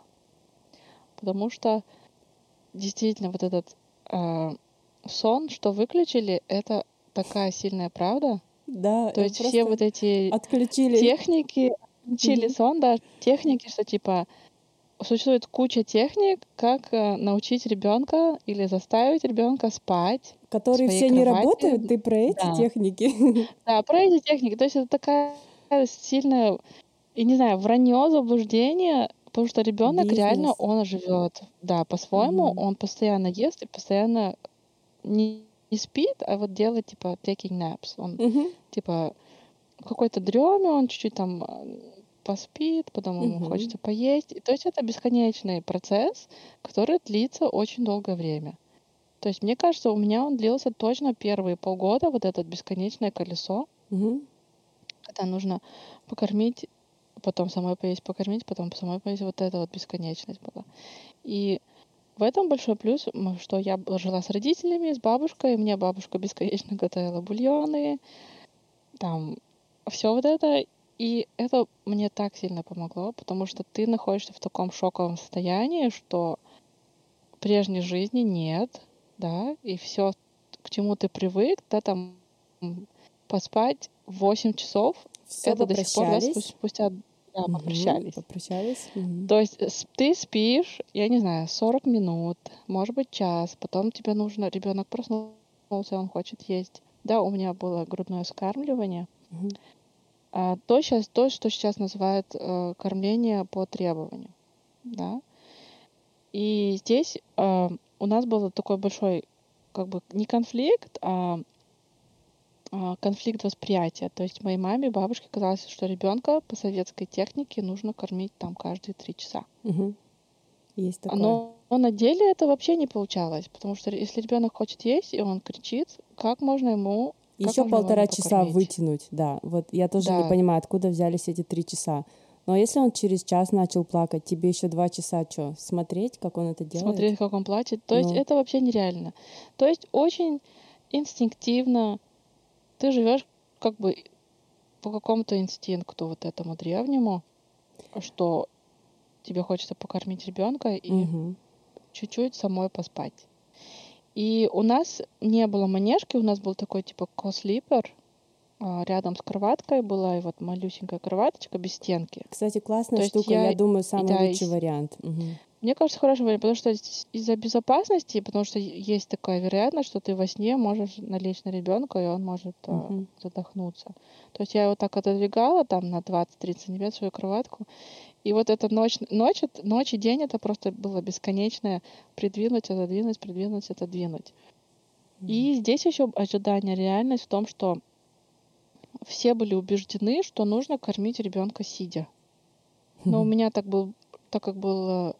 Потому что действительно вот этот э, сон, что выключили, это такая сильная правда. Да. То есть все вот эти отключили. техники, отключили mm сон, да, техники, что типа существует куча техник, как э, научить ребенка или заставить ребенка спать. Которые все кровати. не работают, ты про эти да. техники. [laughs] Да, про эти техники. То есть это такая сильная, и не знаю, вранье, заблуждение, потому что ребенок реально он живет, да, по-своему, угу. он постоянно ест и постоянно не, не спит, а вот делает типа taking naps. Он угу. типа какой-то дреме, он чуть-чуть там поспит, потом ему угу. хочется поесть. То есть это бесконечный процесс, который длится очень долгое время. То есть мне кажется, у меня он длился точно первые полгода, вот это бесконечное колесо, угу. когда нужно покормить, потом самой поесть, покормить, потом самой поесть. Вот эта вот бесконечность была. И в этом большой плюс, что я жила с родителями, с бабушкой, и мне бабушка бесконечно готовила бульоны, там все вот это. И это мне так сильно помогло, потому что ты находишься в таком шоковом состоянии, что прежней жизни нет, да, и все, к чему ты привык, да, там поспать 8 часов, все это до сих пор, да, спустя да, угу, попрощались. Попрощались. Угу. То есть ты спишь, я не знаю, 40 минут, может быть, час, потом тебе нужно, ребенок проснулся, он хочет есть. Да, у меня было грудное скармливание. Угу. А, то, сейчас, то, что сейчас называют э, кормление по требованию. Да? И здесь э, у нас был такой большой, как бы не конфликт, а, а конфликт восприятия. То есть моей маме, бабушке казалось, что ребенка по советской технике нужно кормить там каждые три часа. Угу. Есть такое. Но, но на деле это вообще не получалось, потому что если ребенок хочет есть и он кричит, как можно ему еще полтора часа вытянуть, да. Вот я тоже да. не понимаю, откуда взялись эти три часа. Но если он через час начал плакать, тебе еще два часа что? Смотреть, как он это делает? Смотреть, как он плачет. То ну. есть это вообще нереально. То есть очень инстинктивно ты живешь как бы по какому-то инстинкту вот этому древнему, что тебе хочется покормить ребенка и угу. чуть-чуть самой поспать. И у нас не было манежки, у нас был такой типа кослипер, рядом с кроваткой была и вот малюсенькая кроваточка без стенки. Кстати, классная То штука, я, я думаю, самый да, лучший вариант. Угу. Мне кажется, хороший вариант, потому что из-за безопасности, потому что есть такая вероятность, что ты во сне можешь налечь на ребенка, и он может угу. задохнуться. То есть я его так отодвигала там на 20-30 сантиметров свою кроватку, и вот эта ночь, ночь, ночь и день это просто было бесконечное придвинуть, отодвинуть, придвинуть, отодвинуть. Mm-hmm. И здесь еще ожидание, реальность в том, что все были убеждены, что нужно кормить ребенка сидя. Но mm-hmm. у меня так был, так как был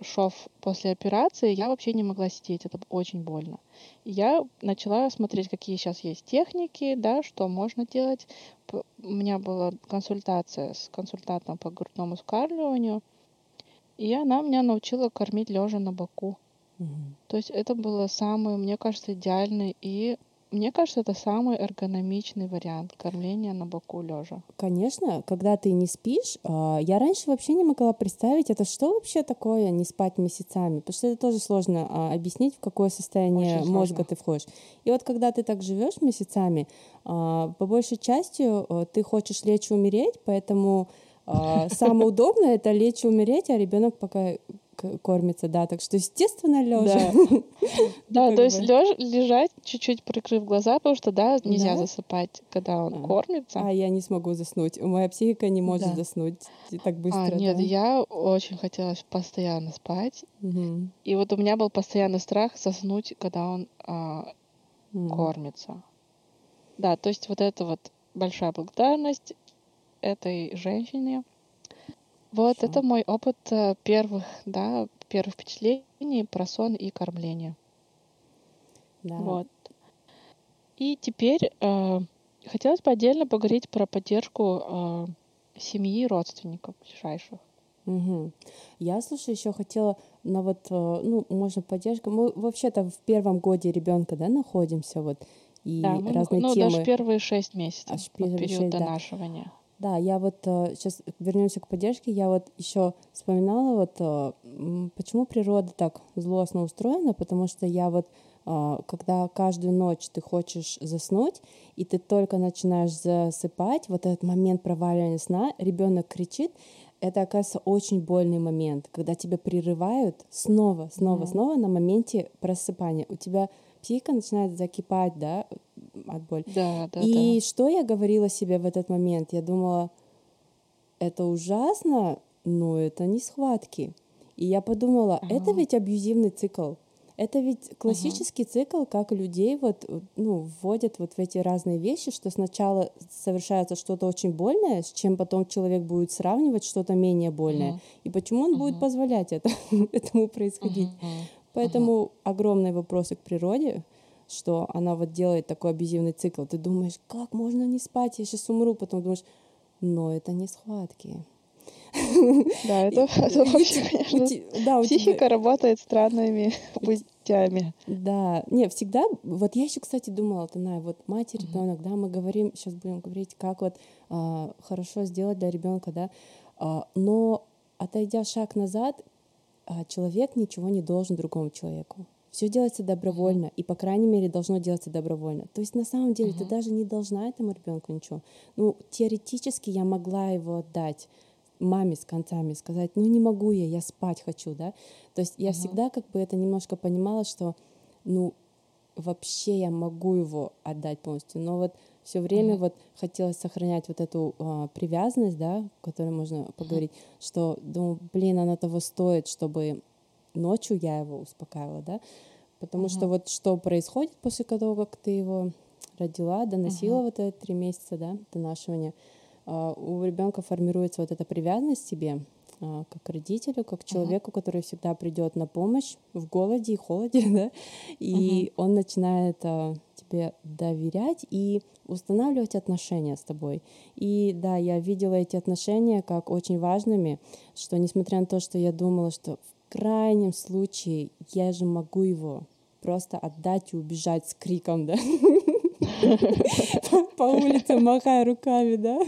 шов после операции, я вообще не могла сидеть, это очень больно. И я начала смотреть, какие сейчас есть техники, да, что можно делать. У меня была консультация с консультантом по грудному скармливанию, и она меня научила кормить лежа на боку. Угу. То есть это было самое, мне кажется, идеальный и мне кажется, это самый эргономичный вариант кормления на боку лежа. Конечно, когда ты не спишь, а, я раньше вообще не могла представить, это что вообще такое не спать месяцами, потому что это тоже сложно а, объяснить, в какое состояние Очень мозга сложно. ты входишь. И вот когда ты так живешь месяцами, а, по большей части ты хочешь лечь и умереть, поэтому самое удобное это лечь и умереть, а ребенок пока кормится, да, так что естественно лежа. Да, [laughs] то есть лежать, чуть-чуть прикрыв глаза, потому что, да, нельзя засыпать, когда он А. кормится. А я не смогу заснуть, моя психика не может заснуть так быстро. А, нет, да. я очень хотела постоянно спать. И вот у меня был постоянный страх заснуть, когда он а, кормится. Да, то есть вот это вот большая благодарность этой женщине. Вот это мой опыт э, первых, да, первых впечатлений про сон и кормление. Да. Вот. И теперь э, хотелось бы отдельно поговорить про поддержку э, семьи и родственников ближайших. Мгм. Я, слушай, еще хотела на вот, э, ну, можно поддержка. Мы вообще-то в первом годе ребенка, да, находимся, вот, и Да, мы, разные ну, темы. даже первые шесть месяцев, Аж вот период шесть, да. донашивания. Да, я вот сейчас вернемся к поддержке. Я вот еще вспоминала вот э, почему природа так злостно устроена, потому что я вот а, когда каждую ночь ты хочешь заснуть и ты только начинаешь засыпать, вот этот момент проваливания сна, ребенок кричит, это оказывается очень больный момент, когда тебя прерывают снова, снова, Мгм. снова на моменте просыпания. У тебя психика начинает закипать, да, от боли. Да, да, И что я говорила себе в этот момент? Я думала, это ужасно, но это не схватки. И я подумала, это Ага. ведь абьюзивный цикл. Это ведь классический цикл, как людей вот, ну, вводят вот в эти разные вещи, что сначала совершается что-то очень больное, с чем потом человек будет сравнивать что-то менее больное. Мгм. И почему он будет Мгм. позволять это, [laughs] этому происходить? Мгм. Поэтому огромные вопросы к природе, что она вот делает такой абьюзивный цикл. Ты думаешь, как можно не спать, я сейчас умру, потом думаешь, но это не схватки. Да, [laughs] это, [laughs] это вообще, конечно, да, тебя- психика работает странными [laughs] путями. Да, не, всегда, вот я еще, кстати, думала, Танай, вот мать и ребенок, да, мы говорим, сейчас будем говорить, как вот а, хорошо сделать для ребенка, да, А, но отойдя шаг назад, а, человек ничего не должен другому человеку. Все делается добровольно, и, по крайней мере, должно делаться добровольно. То есть, на самом деле, ты Мгм. даже не должна этому ребенку ничего. Ну, теоретически я могла его отдать маме с концами, сказать, ну, не могу я, я спать хочу, да. То есть я Мгм. всегда как бы это немножко понимала, что, ну, вообще я могу его отдать полностью, но вот все время Мгм. вот хотелось сохранять вот эту а, привязанность, да, о которой можно поговорить, что, думаю, блин, она того стоит, чтобы ночью я его успокаивала, да, потому что Мгм. вот что происходит после того, как ты его родила, доносила Мгм. вот это три месяца, да, донашивания, а, у ребенка формируется вот эта привязанность к тебе, а, как к родителю, как к человеку, который всегда придет на помощь в голоде и холоде, [laughs] да, и он начинает а, тебе доверять и устанавливать отношения с тобой. И да, я видела эти отношения как очень важными, что несмотря на то, что я думала, что в крайнем случае я же могу его просто отдать и убежать с криком, да, по улице махая руками, да.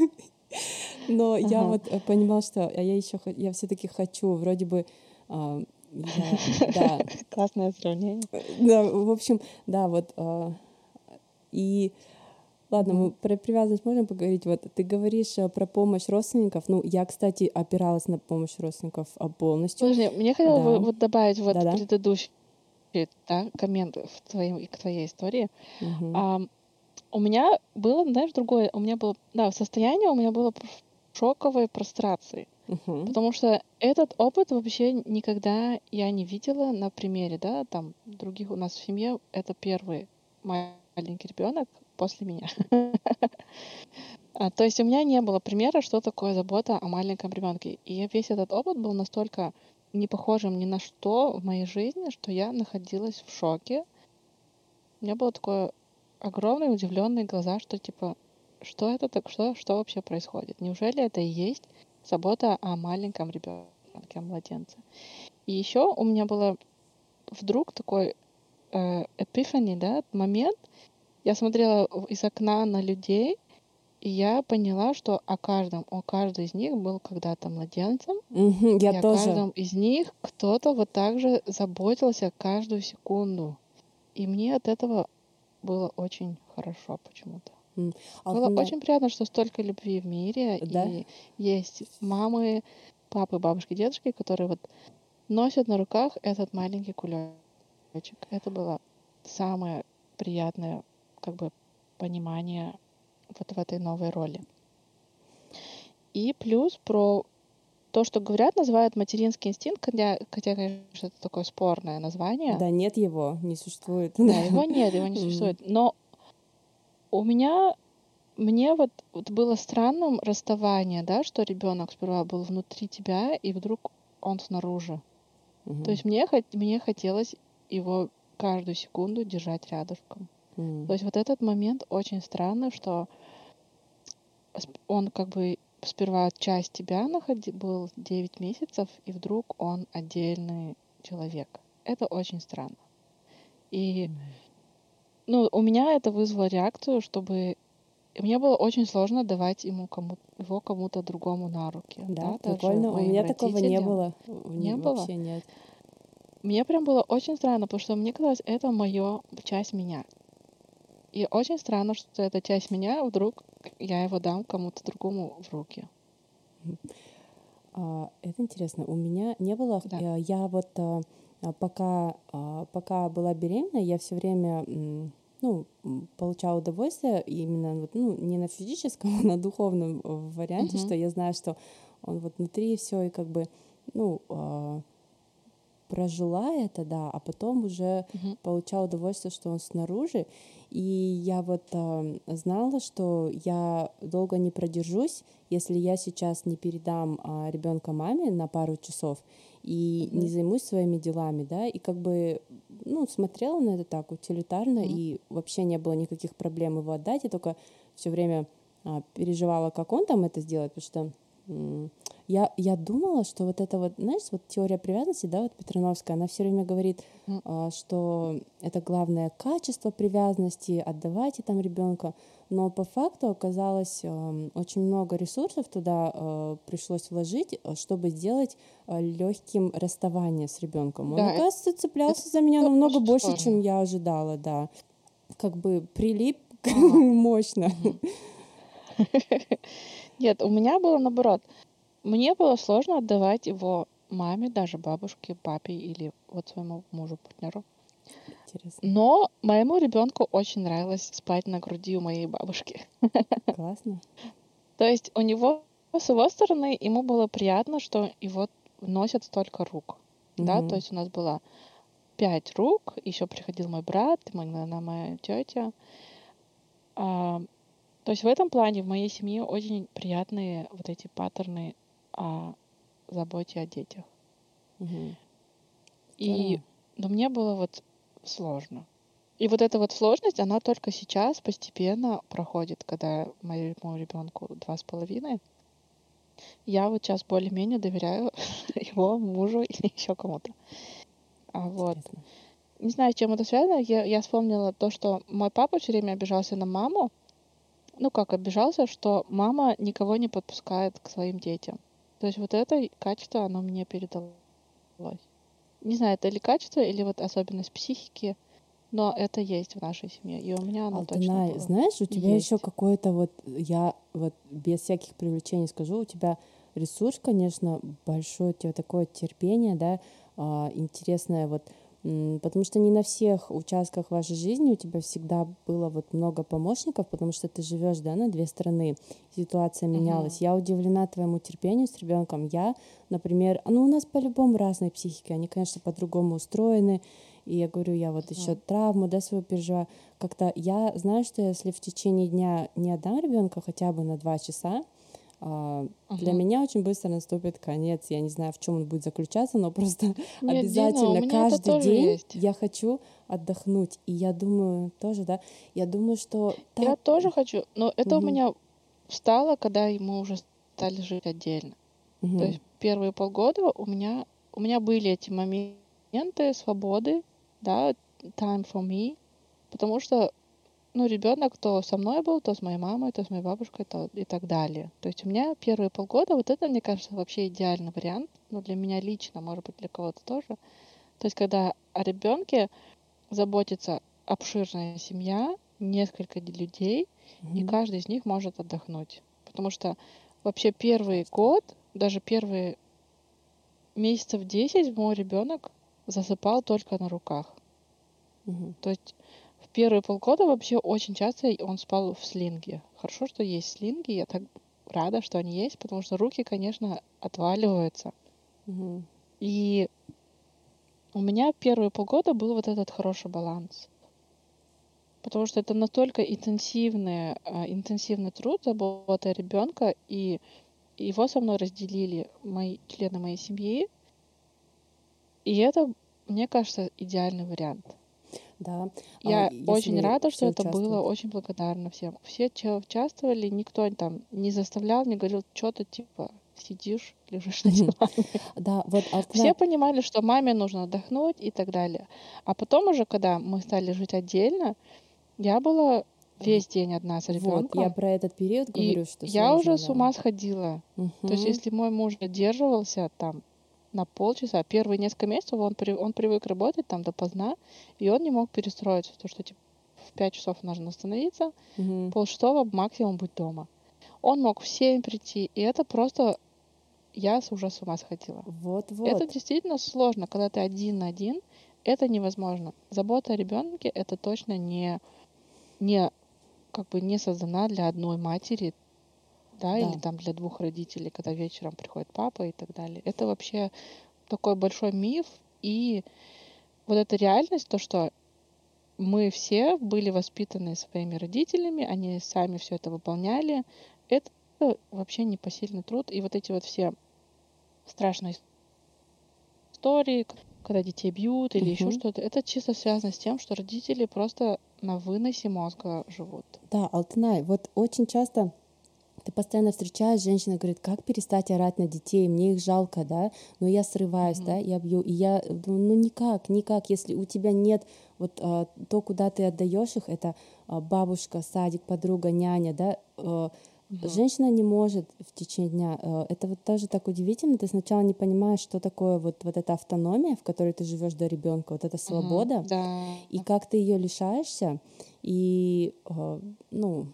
Но я вот э, понимала, что а я еще я все-таки хочу, вроде бы, а, да, Классное сравнение. да, в общем, да, вот а, и ладно, мы про привязанность можем поговорить. Вот ты говоришь а, про помощь родственников. Ну, я, кстати, опиралась на помощь родственников а, полностью. Подожди, мне хотелось бы Да. вот добавить вот Да-да. предыдущий да, коммент в твоей, к твоей истории. Мгм. Ам, у меня было, знаешь, другое. У меня было, да, состояние у меня было шоковой прострации. Мгм. Потому что этот опыт вообще никогда я не видела на примере, да, там других у нас в семье это первый маленький ребенок после меня. [laughs] А, То есть у меня не было примера, что такое забота о маленьком ребенке. И весь этот опыт был настолько не похожим ни на что в моей жизни, что я находилась в шоке. У меня было такое огромные удивленные глаза, что типа, что это так, что, что вообще происходит? Неужели это и есть забота о маленьком ребенке, о младенце? И еще у меня было вдруг такой э, эпифани, да, момент, я смотрела из окна на людей, и я поняла, что о каждом, о каждый из них был когда-то младенцем, и Я о тоже. каждом из них кто-то вот так же заботился каждую секунду. И мне от этого было очень хорошо почему-то. Вот Было на- очень приятно, что столько любви в мире, Да? и есть мамы, папы, бабушки, дедушки, которые вот носят на руках этот маленький кулечек. Это было самое приятное как бы понимание вот в этой новой роли. И плюс про то, что говорят, называют материнский инстинкт, хотя, хотя конечно, это такое спорное название. Да, нет его, не существует. Да, его нет, его не [laughs] существует. Но у меня, мне вот, вот было странным расставание, да, что ребенок сперва был внутри тебя, и вдруг он снаружи. Мгм, То есть мне, мне хотелось его каждую секунду держать рядышком. М, То есть вот этот момент очень странный, что он как бы сперва часть тебя находи, был 9 месяцев, и вдруг он отдельный человек. Это очень странно. И ну, у меня это вызвало реакцию, чтобы и мне было очень сложно давать ему кому его кому-то другому на руки. Да, даже прикольно. У меня такого не было. Не ни- было? Вообще нет. Мне прям было очень странно, потому что мне казалось, это моё часть меня. И очень странно, что эта часть меня вдруг я его дам кому-то другому в руки. А, Это интересно. У меня не было. Да. э, Я вот а, пока а, пока была беременна, я все время ну получала удовольствие именно ну не на физическом, [laughs] а на духовном э, варианте, Мгм. что я знаю, что он вот внутри все и как бы ну а, прожила это, да, а потом уже Мгм. получала удовольствие, что он снаружи. И я вот а, знала, что я долго не продержусь, если я сейчас не передам ребенка маме на пару часов и не Мгм. займусь своими делами, да, и как бы, ну, смотрела на это так утилитарно, Мгм. и вообще не было никаких проблем его отдать, я только все время а, переживала, как он там это сделает, потому что я, я думала, что вот это вот, знаешь, вот теория привязанности, да, вот Петрановская, она все время говорит, а, что это главное качество привязанности, отдавайте там ребенка. Но по факту оказалось эм, очень много ресурсов туда э, пришлось вложить, чтобы сделать легким расставание с ребенком. Он, Да, оказывается, цеплялся за меня это намного больше, сложно. чем я ожидала, да. Как бы прилип Ага. [laughs] мощно. [laughs] Нет, у меня было наоборот. Мне было сложно отдавать его маме, даже бабушке, папе или вот своему мужу, партнеру. Интересно. Но моему ребенку очень нравилось спать на груди у моей бабушки. [laughs] Классно. То есть у него с его стороны ему было приятно, что его носят столько рук. Да, Мгм. то есть у нас было пять рук, еще приходил мой брат, наверное, моя тетя. А, то есть в этом плане в моей семье очень приятные вот эти паттерны о заботе о детях. Мгм. И но мне было вот сложно. И вот эта вот сложность, она только сейчас постепенно проходит, когда моему ребенку два с половиной. Я вот сейчас более-менее доверяю [laughs] его мужу или [laughs] еще кому-то. А вот. Интересно. Не знаю, с чем это связано. Я, я вспомнила то, что мой папа все время обижался на маму. Ну, как обижался, что мама никого не подпускает к своим детям. То есть вот это качество, оно мне передалось. Не знаю, это или качество, или вот особенность психики, но это есть в нашей семье. И у меня оно точно Алтынай, было. знаешь, у тебя еще Есть. какое-то вот, я вот без всяких привлечений скажу, у тебя ресурс, конечно, большой, у тебя такое терпение, да, а, интересное вот, потому что не на всех участках вашей жизни у тебя всегда было вот много помощников, потому что ты живешь, да, на две стороны, ситуация менялась. Я удивлена твоему терпению с ребенком. Я, например, ну у нас по-любому разные психики, они, конечно, по-другому устроены, и я говорю, я вот еще травму, да, свою переживаю. Как-то я знаю, что если в течение дня не отдам ребенка хотя бы на два часа, а, для меня очень быстро наступит конец. Я не знаю, в чем он будет заключаться, но [laughs] просто Нет, Дина, у обязательно это каждый день есть. я хочу отдохнуть. И я думаю тоже, да, я думаю, что Я так- тоже хочу, но это у Мгм. меня встало, когда мы уже стали жить отдельно. Мгм. То есть первые полгода у меня у меня были эти моменты свободы, да, time for me, потому что ну, ребенок то со мной был, то с моей мамой, то с моей бабушкой, то и так далее. То есть у меня первые полгода, вот это, мне кажется, вообще идеальный вариант, ну, для меня лично, может быть, для кого-то тоже. То есть когда о ребенке заботится обширная семья, несколько людей, mm-hmm. и каждый из них может отдохнуть. Потому что вообще первый год, даже первые месяцев 10 мой ребенок засыпал только на руках. Угу. То есть первые полгода вообще очень часто он спал в слинге. Хорошо, что есть слинги, я так рада, что они есть, потому что руки, конечно, отваливаются. Угу. И у меня первые полгода был вот этот хороший баланс. Потому что это настолько интенсивный, а, интенсивный труд, забота ребенка, и его со мной разделили мои члены моей семьи. И это, мне кажется, идеальный вариант. Да. Я а очень рада, что это было, очень благодарна всем. Все участвовали, никто там не заставлял, не говорил, что то типа сидишь, лежишь на диване. [laughs] Да, вот. А Все понимали, что маме нужно отдохнуть и так далее. А потом уже, когда мы стали жить отдельно, я была весь день одна с ребенком. Вот, я про этот период говорю, и что я уже с ума сходила. Угу. То есть, если мой муж задерживался там на полчаса, первые несколько месяцев он, при, он привык работать там допоздна, и он не мог перестроиться, то что типа в 5 часов нужно остановиться, угу. полшестого максимум быть дома. Он мог в 7 прийти, и это просто я уже с ума сходила. Вот, вот. Это действительно сложно, когда ты один на один, это невозможно. Забота о ребенке это точно не, не как бы не создана для одной матери, да, да, или там для двух родителей, когда вечером приходит папа и так далее. Это вообще такой большой миф, и вот эта реальность, то, что мы все были воспитаны своими родителями, они сами все это выполняли, это вообще непосильный труд. И вот эти вот все страшные истории, когда детей бьют или угу. еще что-то, это чисто связано с тем, что родители просто на выносе мозга живут. Да, Алтынай, вот очень часто ты постоянно встречаешь, женщина говорит, как перестать орать на детей, мне их жалко, да, но я срываюсь, mm-hmm. да, я бью, и я думаю, ну никак, никак, если у тебя нет вот а, то, куда ты отдаешь их, это а, бабушка, садик, подруга, няня, да, а, Угу. Женщина не может в течение дня. Э, это вот тоже так удивительно. Ты сначала не понимаешь, что такое вот, вот эта автономия, в которой ты живешь до ребенка, вот эта свобода, угу, да. и как ты ее лишаешься. И э, ну,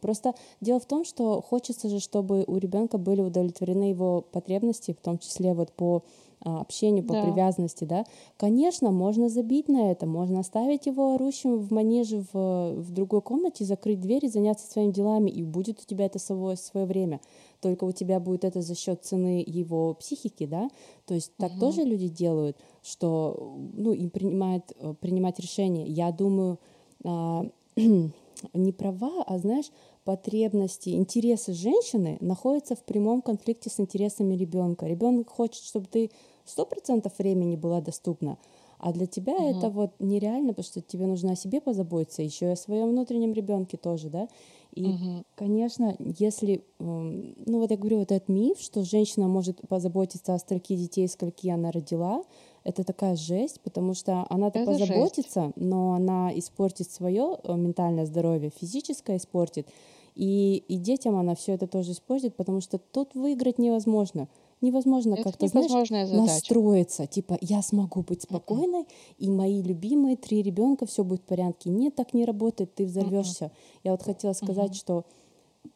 Просто дело в том, что хочется же, чтобы у ребенка были удовлетворены его потребности, в том числе вот по а, общению, по да. привязанности, да. Конечно, можно забить на это, можно оставить его орущим в манеже в, в другой комнате, закрыть дверь и заняться своими делами, и будет у тебя это свое, свое время. Только у тебя будет это за счет цены его психики, да. То есть так угу. тоже люди делают, что ну, им принимают, э, принимать решения. Я думаю, а, [clears throat] не права, а знаешь, потребности, интересы женщины находятся в прямом конфликте с интересами ребенка. Ребенок хочет, чтобы ты сто процентов времени была доступна, а для тебя угу. это вот нереально, потому что тебе нужно о себе позаботиться, еще и о своем внутреннем ребенке тоже, да. И, угу. конечно, если, ну вот я говорю, вот этот миф, что женщина может позаботиться о стольке детей, скольки она родила, это такая жесть, потому что она-то это позаботится, жесть. но она испортит свое э, ментальное здоровье, физическое испортит. И, и детям она все это тоже испортит, потому что тут выиграть невозможно. Невозможно как-то, знаешь, задача. настроиться. Типа, я смогу быть спокойной, uh-uh. и мои любимые три ребенка, все будет в порядке. Нет, так не работает, ты взорвешься. Uh-uh. Я вот хотела сказать, uh-huh. что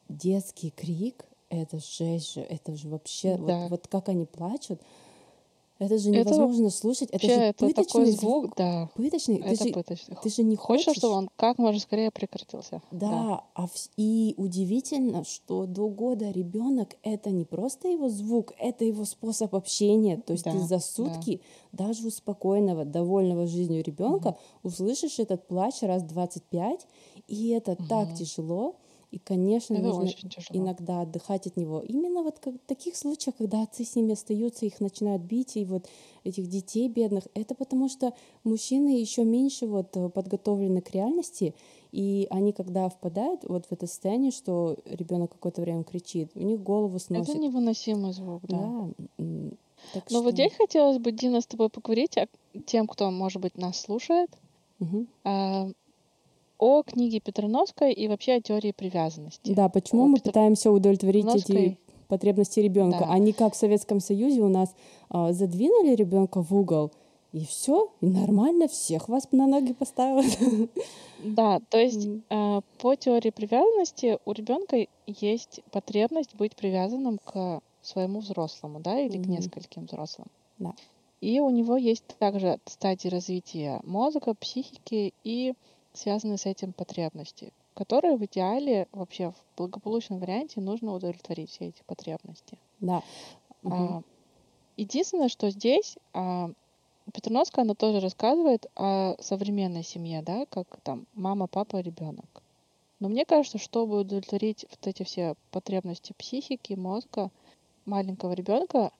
детский крик это жесть же, это же вообще, да. вот, вот как они плачут, это же невозможно это слушать. Это же это пыточный звук, звук. Да. Пыточный. Это ты же, пыточный. Ты же не хочешь... Хочешь, чтобы он как можно скорее прекратился. Да, да. А в... и удивительно, что до года ребенок это не просто его звук, это его способ общения. То есть да, ты за сутки да. даже у спокойного, довольного жизнью ребенка угу. услышишь этот плач раз 25, и это угу. так тяжело. И, конечно, это нужно иногда отдыхать от него. Именно вот как, в таких случаях, когда отцы с ними остаются, их начинают бить, и вот этих детей бедных, это потому что мужчины еще меньше вот э, подготовлены к реальности, и они, когда впадают вот в это состояние, что ребенок какое-то время кричит, у них голову сносит. Это невыносимый звук, да. да. Так Но что... вот здесь хотелось бы, Дина, с тобой поговорить о тем, кто, может быть, нас слушает. Угу о книге Петроновской и вообще о теории привязанности. Да, почему Э, мы Петр- пытаемся удовлетворить эти Петроновской- потребности ребенка, Да. а не как в Советском Союзе у нас а, задвинули ребенка в угол, и все, и нормально, всех вас на ноги поставят. [laughs] Да, то есть э, по теории привязанности у ребенка есть потребность быть привязанным к своему взрослому, да, или к Мгм. нескольким взрослым. Да. И у него есть также стадии развития мозга, психики и связанные с этим потребности, которые в идеале вообще в благополучном варианте нужно удовлетворить все эти потребности. Да. А, единственное, что здесь а, Петрановская, она тоже рассказывает о современной семье, да, как там мама, папа, ребенок. Но мне кажется, чтобы удовлетворить вот эти все потребности психики, мозга маленького ребенка,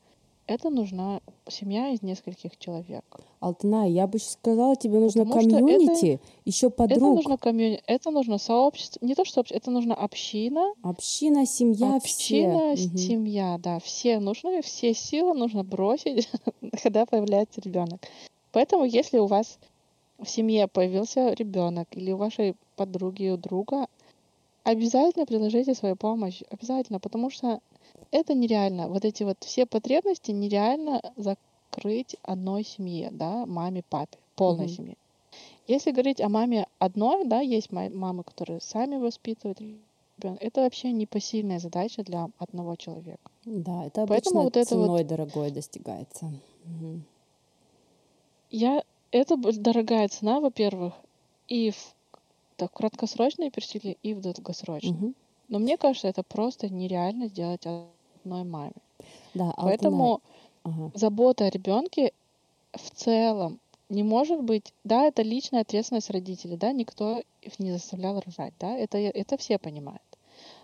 это нужна семья из нескольких человек. Алтынай, я бы сказала, тебе нужно Потому что это- комьюнити, еще Это подруг, нужно комьюни, это нужно сообщество, не то что сообщество, это нужна община, община, семья, община, все. Семья, да, все нужны, все силы нужно бросить, [laughs] когда появляется ребенок. Поэтому, если у вас в семье появился ребенок или у вашей подруги, у друга, обязательно предложите свою помощь, обязательно, потому что это нереально. Вот эти вот все потребности нереально закрыть одной семье, да, маме, папе, полной Мгм. семье. Если говорить о маме одной, да, есть ма- мамы, которые сами воспитывают ребенка, это вообще непосильная задача для одного человека. Да, это Поэтому обычно вот это вот- ценой дорогой достигается. Мгм. Я это дорогая цена, во-первых, и в, так, в краткосрочной перспективе, и в долгосрочной. Мгм. Но мне кажется, это просто нереально сделать одной маме. Да, Алтынай, Поэтому ага. забота о ребенке в целом не может быть, да, это личная ответственность родителей, да, никто их не заставлял рожать, да, это, это все понимают.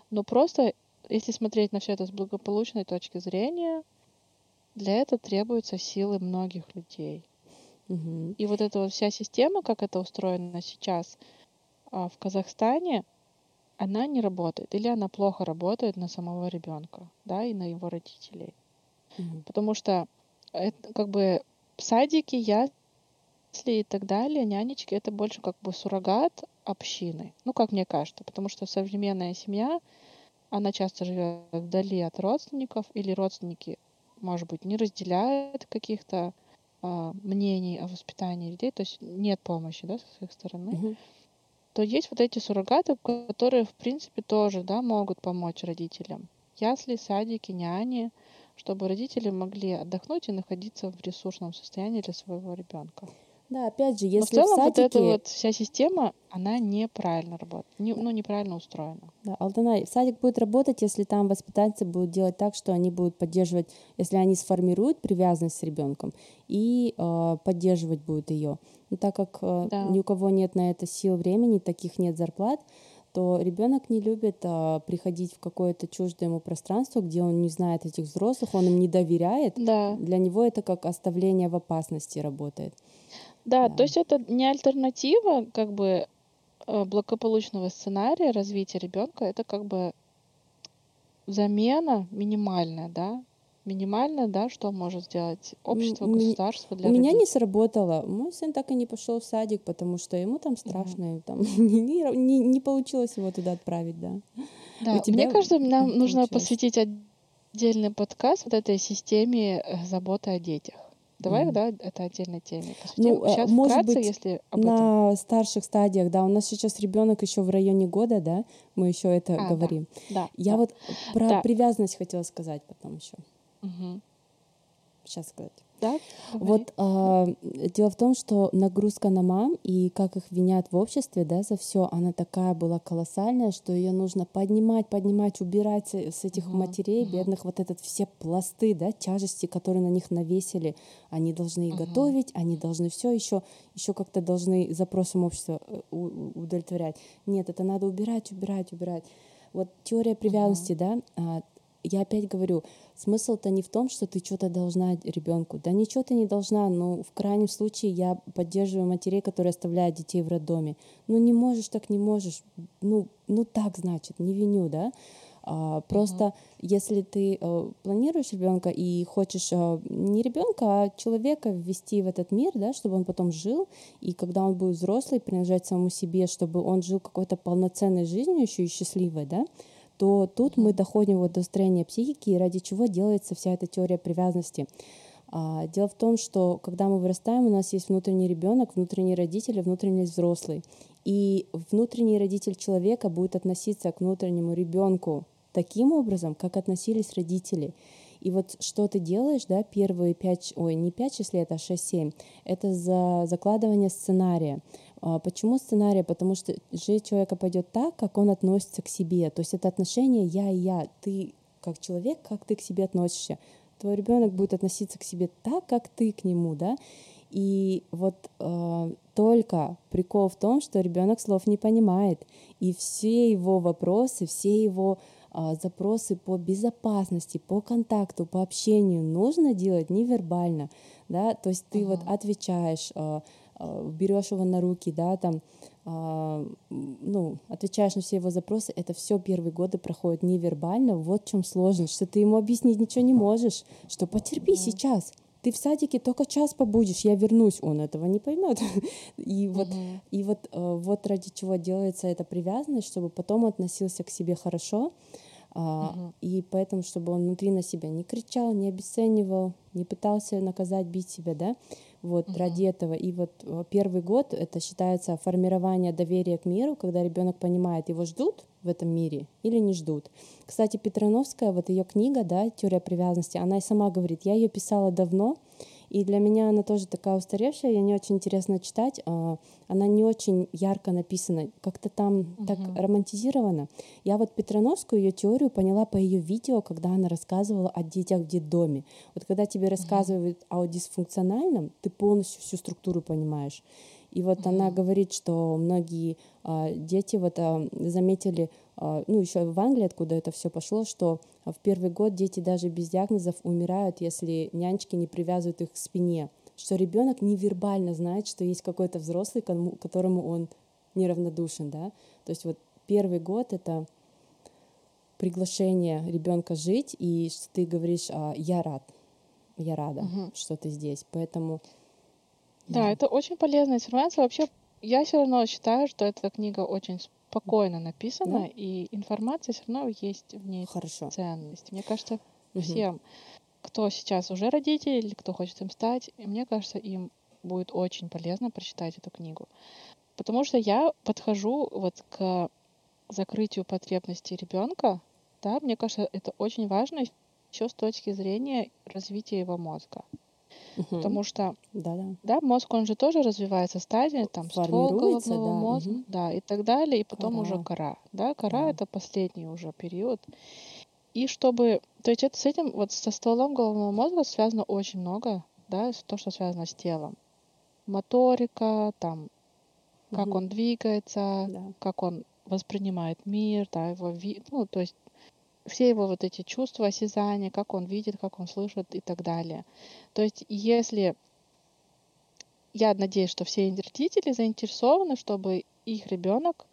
Но просто, если смотреть на все это с благополучной точки зрения, для этого требуются силы многих людей. Мгм. И вот эта вот вся система, как это устроено сейчас а, в Казахстане, она не работает. Или она плохо работает на самого ребенка, да, и на его родителей. Мгм. Потому что это как бы садики, ясли и так далее, нянечки, это больше как бы суррогат общины. Ну, как мне кажется, потому что современная семья, она часто живет вдали от родственников, или родственники, может быть, не разделяют каких-то а, мнений о воспитании детей, то есть нет помощи, да, с их стороны, Мгм. То есть вот эти суррогаты, которые, в принципе, тоже, да, могут помочь родителям. Ясли, садики, няни, чтобы родители могли отдохнуть и находиться в ресурсном состоянии для своего ребенка. Да, опять же, Но в если целом вот садике... эта вот вся система, она неправильно работает, не- ну, неправильно устроена. Да, Алтынай, садик будет работать, если там воспитатели будут делать так, что они будут поддерживать, если они сформируют привязанность с ребенком и э, поддерживать будут ее. Но так как э, Да. ни у кого нет на это сил, времени, таких нет зарплат, то ребенок не любит э, приходить в какое-то чуждое ему пространство, где он не знает этих взрослых, он им не доверяет. Да, Для него это как оставление в опасности работает. Да, то есть это не альтернатива, как бы э, благополучного сценария развития ребенка, это как бы замена минимальная, да, минимальная, да, что может сделать общество, М, государство для У меня не сработало. Мой сын так и не пошел в садик, потому что ему там страшно, и там [laughs] не, не- не- получилось его туда отправить, да. Да, тебя мне кажется, нам нужно посвятить отдельный подкаст вот этой системе э, заботы о детях. Давай, Мгм. да, это теме посвятим. Ну, э, Сейчас может вкратце, быть, если об этом. На старших стадиях, да, у нас сейчас ребенок еще в районе года, да, мы еще это А, да. говорим. Да, Я да. вот про Да. привязанность хотела сказать потом еще. Мгм. Сейчас сказать. Да. Вот а, дело в том, что нагрузка на мам и как их винят в обществе, да, за все, она такая была колоссальная, что ее нужно поднимать, поднимать, убирать с этих Мгм, матерей мгм. бедных вот этот все пласты, да, тяжести, которые на них навесили. Они должны и Мгм. готовить, они должны все еще, еще как-то должны запросам общества э, удовлетворять. Нет, это надо убирать, убирать, убирать. Вот теория привязанности, да, а, я опять говорю, смысл-то не в том, что ты что-то должна ребенку. Да ничего ты не должна. Ну, в крайнем случае я поддерживаю матерей, которые оставляют детей в роддоме. Ну, не можешь, так не можешь. Ну, ну так, значит, не виню, да. А, просто угу. если ты а, планируешь ребенка и хочешь а, не ребенка, а человека ввести в этот мир, да, чтобы он потом жил, и когда он будет взрослый, принадлежать самому себе, чтобы он жил какой-то полноценной жизнью, еще и счастливой, да, то тут мы доходим вот до строения психики, и ради чего делается вся эта теория привязанности. А, дело в том, что когда мы вырастаем, у нас есть внутренний ребенок, внутренний родитель и внутренний взрослый. И внутренний родитель человека будет относиться к внутреннему ребенку таким образом, как относились родители. И вот что ты делаешь, да, первые пять, ой, не пять лет, а шесть-семь, это за закладывание сценария. А почему сценария? Потому что жизнь человека пойдет так, как он относится к себе. То есть это отношение я и я. Ты как человек, как ты к себе относишься твой ребенок будет относиться к себе так, как ты к нему, да. И вот э, только прикол в том, что ребенок слов не понимает, и все его вопросы, все его э, запросы по безопасности, по контакту, по общению нужно делать невербально, да, то есть ты uh-huh. вот отвечаешь, э, берешь его на руки, да, там а, ну, отвечаешь на все его запросы, это все первые годы проходит невербально. Вот в чем сложность, что ты ему объяснить ничего не можешь, что потерпи сейчас. Ты в садике только час побудешь, я вернусь, он этого не поймет. [laughs] и вот, mm-hmm. и вот, э, вот ради чего делается эта привязанность, чтобы потом относился к себе хорошо, Uh-huh. И поэтому, чтобы он внутри на себя не кричал, не обесценивал, не пытался наказать, бить себя, да, вот uh-huh. ради этого. И вот э, первый год это считается формирование доверия к миру, когда ребенок понимает, его ждут в этом мире или не ждут. Кстати, Петрановская, вот ее книга, да, теория привязанности, она и сама говорит, я ее писала давно, и для меня она тоже такая устаревшая, ее не очень интересно читать. А, она не очень ярко написана, как-то там угу. так романтизировано. Я вот Петрановскую ее теорию поняла по ее видео, когда она рассказывала о детях в детдоме. Вот когда тебе рассказывают угу. о дисфункциональном, ты полностью всю структуру понимаешь. И вот mm-hmm. она говорит, что многие а, дети вот а, заметили, ну еще в Англии, откуда это все пошло, что в первый год дети даже без диагнозов умирают, если нянечки не привязывают их к спине, что ребенок невербально знает, что есть какой-то взрослый, которому он неравнодушен, да. То есть вот первый год это приглашение ребенка жить, и что ты говоришь, а, я рад, я рада, угу. что ты здесь, поэтому да, это очень полезная информация. Вообще, я все равно считаю, что эта книга очень спокойно написана, Да? и информация все равно есть в ней Хорошо. ценность. Мне кажется, Мгм. всем, кто сейчас уже родители или кто хочет им стать, мне кажется, им будет очень полезно прочитать эту книгу. Потому что я подхожу вот к закрытию потребностей ребенка, да, мне кажется, это очень важно еще с точки зрения развития его мозга. Угу. Потому что да, да. да, мозг, он же тоже развивается стадия, там ствол головного да. мозга, угу. да, и так далее, и потом кора. уже кора. Да, кора да. это последний уже период. И чтобы, то есть это с этим, вот со стволом головного мозга связано очень много, да, то, что связано с телом. Моторика, там, как угу. он двигается, да. как он воспринимает мир, да, его вид, ну, то есть все его вот эти чувства, осязания, как он видит, как он слышит и так далее. То есть если я надеюсь, что все родители заинтересованы, чтобы их ребенок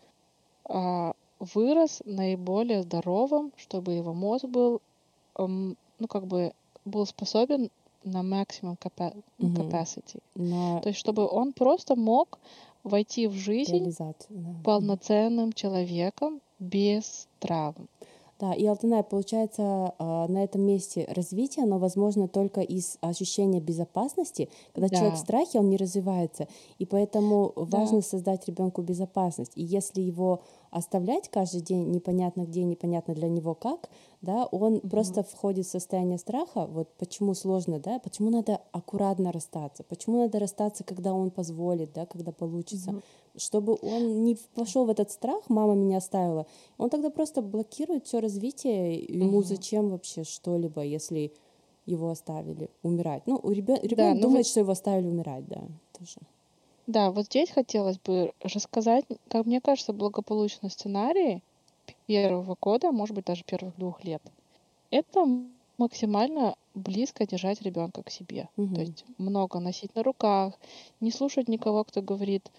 а, вырос наиболее здоровым, чтобы его мозг был, эм, ну как бы был способен на максимум capacity. Mm-hmm. На... То есть чтобы он просто мог войти в жизнь да. полноценным человеком без травм. Да, и Алтынай, получается, а, на этом месте развитие, оно возможно только из ощущения безопасности. Когда да. человек в страхе, он не развивается. И поэтому да. важно создать ребенку безопасность. И если его оставлять каждый день непонятно где, непонятно для него как, да, он угу. просто входит в состояние страха. Вот почему сложно, да, почему надо аккуратно расстаться, почему надо расстаться, когда он позволит, да, когда получится, угу. чтобы он не пошел в этот страх, мама меня оставила, он тогда просто блокирует все развитие, ему угу. зачем вообще что-либо, если его оставили умирать. Ну, ребенок да, ну думает, вы... что его оставили умирать, да, тоже. Да, вот здесь хотелось бы рассказать, как мне кажется, благополучный сценарий первого года, может быть, даже первых двух лет. Это максимально близко держать ребенка к себе. Угу. То есть много носить на руках, не слушать никого, кто говорит,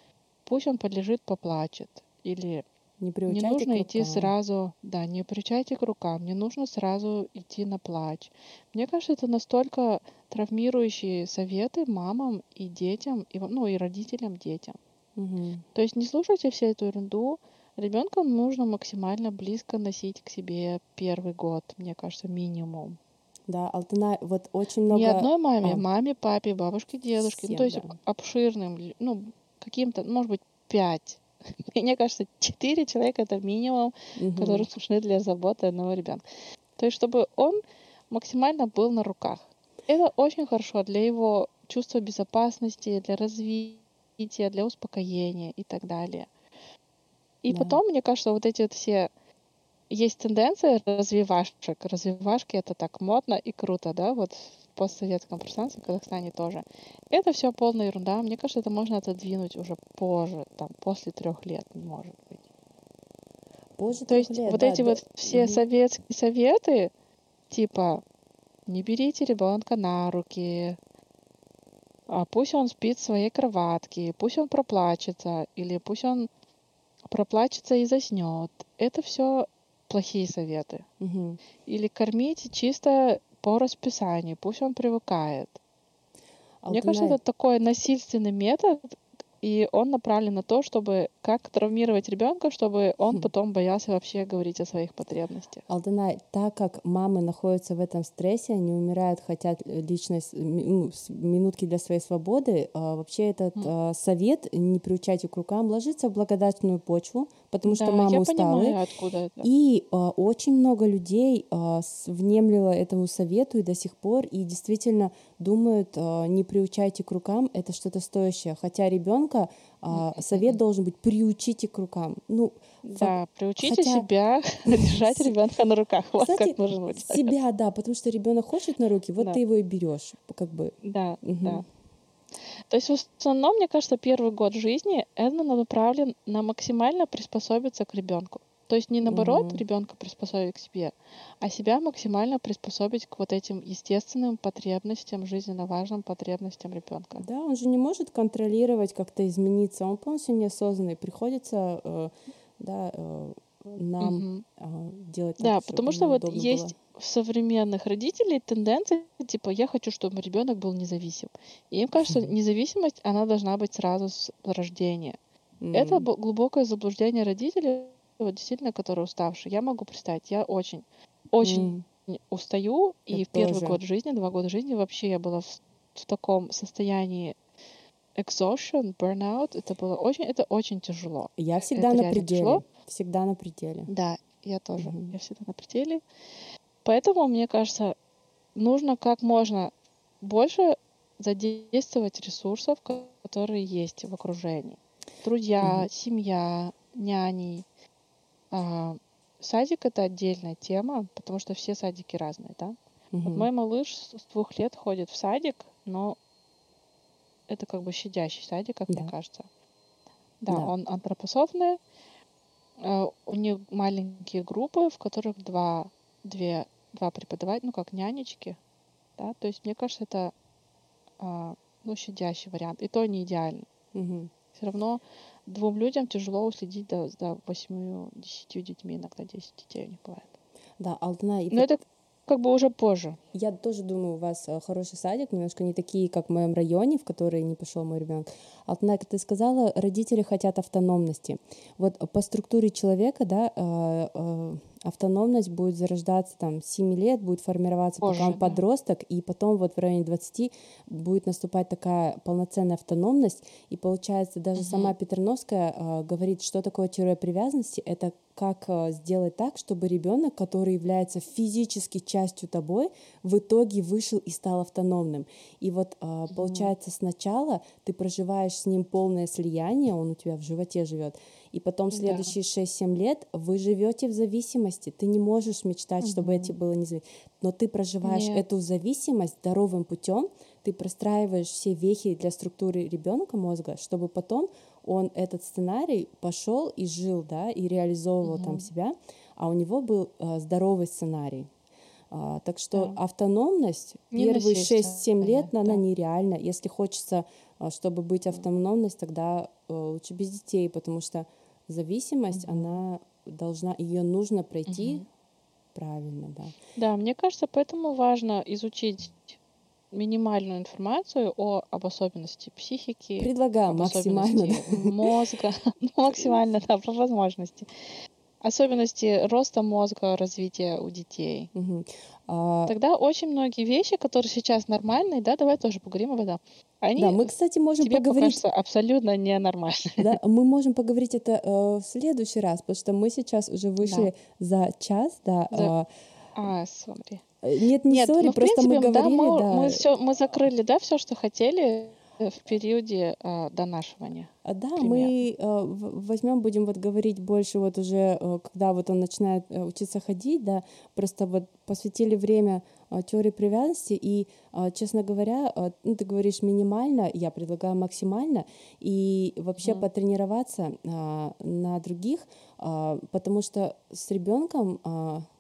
пусть он полежит, поплачет. Или Не Не приучайте к нужно идти рукам. сразу, да, не приучайте к рукам, не нужно сразу идти на плач. Мне кажется, это настолько травмирующие советы мамам и детям, и, ну и родителям детям. Мгм. То есть не слушайте всю эту ерунду. Ребенка нужно максимально близко носить к себе первый год, мне кажется, минимум. Да, Алтынай, вот очень Не много... одной маме, а, маме, папе, бабушке, дедушке. Ну, всем, то есть да. обширным, ну, каким-то, может быть, пять. [laughs] Мне кажется, четыре человека это минимум, Мгм. которые нужны для заботы одного ребенка. То есть, чтобы он максимально был на руках. Это очень хорошо для его чувства безопасности, для развития, для успокоения и так далее. И Да. потом, мне кажется, вот эти вот все есть тенденция развивашек. Развивашки это так модно и круто, да, вот в постсоветском пространстве, в Казахстане тоже. Это все полная ерунда. Мне кажется, это можно отодвинуть уже позже, там, после трех лет, может быть. Позже То есть лет, вот да, эти до- вот все Мгм. советские советы, типа не берите ребенка на руки, а пусть он спит в своей кроватке, пусть он проплачется, или пусть он проплачется и заснет. Это все плохие советы. Мгм. Или кормить чисто по расписанию, пусть он привыкает. Мне кажется, Алтынай, это такой насильственный метод, и он направлен на то, чтобы как травмировать ребенка, чтобы он Хм. потом боялся вообще говорить о своих потребностях. Алтынай, так как мамы находятся в этом стрессе, они умирают, хотят э, личной ну, минутки для своей свободы, а, вообще этот а, совет «не приучайте к рукам» ложится в благодатную почву, потому что Да, мамы я усталы. понимаю. И а, очень много людей с- внемлило этому совету и до сих пор, и действительно думают, а, не приучайте к рукам, это что-то стоящее. Хотя ребенка совет должен быть приучите к рукам. Ну, фак- Да, приучите хотя себя [laughs] [laughs] держать ребенка на руках. Вот кстати, как должен быть. себя, да, потому что ребенок хочет на руки, вот Да. ты его и берешь, как бы. Да, да. То есть в основном, мне кажется, первый год жизни это направлен на максимально приспособиться к ребенку. То есть не наоборот Мгм. ребенка приспособить к себе, а себя максимально приспособить к вот этим естественным потребностям, жизненно важным потребностям ребенка. Да, он же не может контролировать, как-то измениться, он полностью неосознанный, приходится, э, да, э, нам э, делать так, Да, потому что вот есть было. у современных родителей тенденция, типа, я хочу, чтобы ребенок был независим. И им кажется, независимость, она должна быть сразу с рождения. Это М, б- глубокое заблуждение родителей, вот действительно, которые уставшие. Я могу представить, я очень, очень м, устаю, Я и в первый тоже. год жизни, два года жизни вообще я была в, в таком состоянии exhaustion, burnout. Это было очень, это очень тяжело. Я всегда это на пределе, тяжело. всегда на пределе. Да, я тоже. Мгм. Я всегда на пределе. Поэтому, мне кажется, нужно как можно больше задействовать ресурсов, ко- которые есть в окружении. Друзья, Мгм. семья, няни. А, Садик это отдельная тема, потому что все садики разные, да? Вот Мгм. мой малыш с двух лет ходит в садик, но это как бы щадящий садик, как мне Да. кажется. Да, Да. он антропософный. э, У них маленькие группы, в которых два, две, два преподавателя, ну как нянечки, да. То есть мне кажется, это а, ну щадящий вариант. И то не идеально. Мгм. Все равно двум людям тяжело уследить до, до 8-10 детьми, иногда 10 детей у них бывает. Да, Алтына, и Но это как бы уже позже. я тоже думаю, у вас э, хороший садик, немножко не такие, как в моем районе, в который не пошел мой ребенок. Алтына, как ты сказала, родители хотят автономности. Вот по структуре человека, да, э, э, автономность будет зарождаться там с 7 лет, будет формироваться, пока Позже, он да. подросток, и потом вот в районе 20 будет наступать такая полноценная автономность, и получается даже сама Петерновская э, говорит, что такое теория привязанности, это как э, сделать так, чтобы ребенок, который является физически частью тобой, в итоге вышел и стал автономным. И вот э, получается сначала ты проживаешь с ним полное слияние, он у тебя в животе живет, и потом Да. следующие 6-7 лет вы живете в зависимости. Ты не можешь мечтать, чтобы эти было независимо. Но ты проживаешь Нет. эту зависимость здоровым путем, ты простраиваешь все вехи для структуры ребенка мозга, чтобы потом он этот сценарий пошел и жил, да, и реализовывал там себя, а у него был э, здоровый сценарий. А, так что Да. автономность Не первые насильственная, 6-7 лет, она да. нереальна. Если хочется, чтобы быть автономность, тогда э, лучше без детей, потому что зависимость, Мгм. она должна, ее нужно пройти Мгм. правильно, да. Да, мне кажется, поэтому важно изучить минимальную информацию о, об особенности психики, Предлагаю [laughs] максимально, да. мозга, ну, максимально, да, по возможности. Особенности роста мозга, развития у детей. Мгм. А, Тогда очень многие вещи, которые сейчас нормальные, да, давай тоже поговорим об этом, они да, мы, кстати, можем тебе поговорить, абсолютно ненормальными. да, мы можем поговорить это э, в следующий раз, потому что мы сейчас уже Да. вышли за час, да. За- а, А, смотри. э, нет, не Нет, сори, ну, просто мы принципе, да, говорили, мы, да. мы, все, мы закрыли, да, все, что хотели э, в периоде а, донашивания. А, Да, примерно. мы возьмем, будем вот говорить больше вот уже, э, когда вот он начинает э, учиться ходить, да, просто вот посвятили время э, теории привязанности, и, э, честно говоря, э, ну, ты говоришь минимально, я предлагаю максимально, и вообще Мгм. потренироваться а, на других, а, потому что с ребенком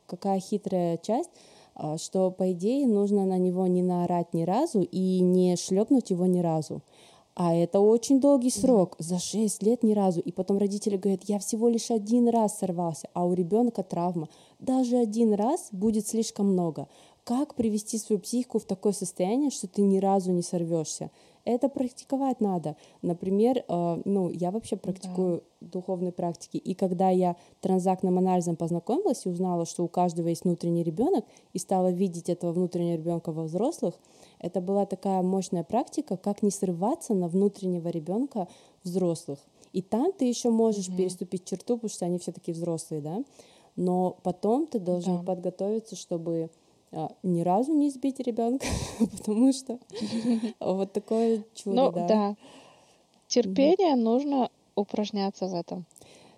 какая хитрая часть, а, что, по идее, нужно на него не наорать ни разу и не шлепнуть его ни разу. А это очень долгий срок, за 6 лет ни разу. И потом родители говорят, я всего лишь один раз сорвался, а у ребенка травма. Даже один раз будет слишком много. Как привести свою психику в такое состояние, что ты ни разу не сорвешься? Это практиковать надо. Например, э, ну, я вообще практикую духовные практики. И когда я транзактным анализом познакомилась и узнала, что у каждого есть внутренний ребенок, и стала видеть этого внутреннего ребенка во взрослых, это была такая мощная практика, как не срываться на внутреннего ребенка взрослых. И там ты еще можешь Мгм. переступить черту, потому что они все-таки взрослые, да. Но потом ты должен Да. подготовиться, чтобы ни разу не избить ребенка, [laughs] потому что вот такое чудо, Ну, да. Терпение нужно упражняться в этом.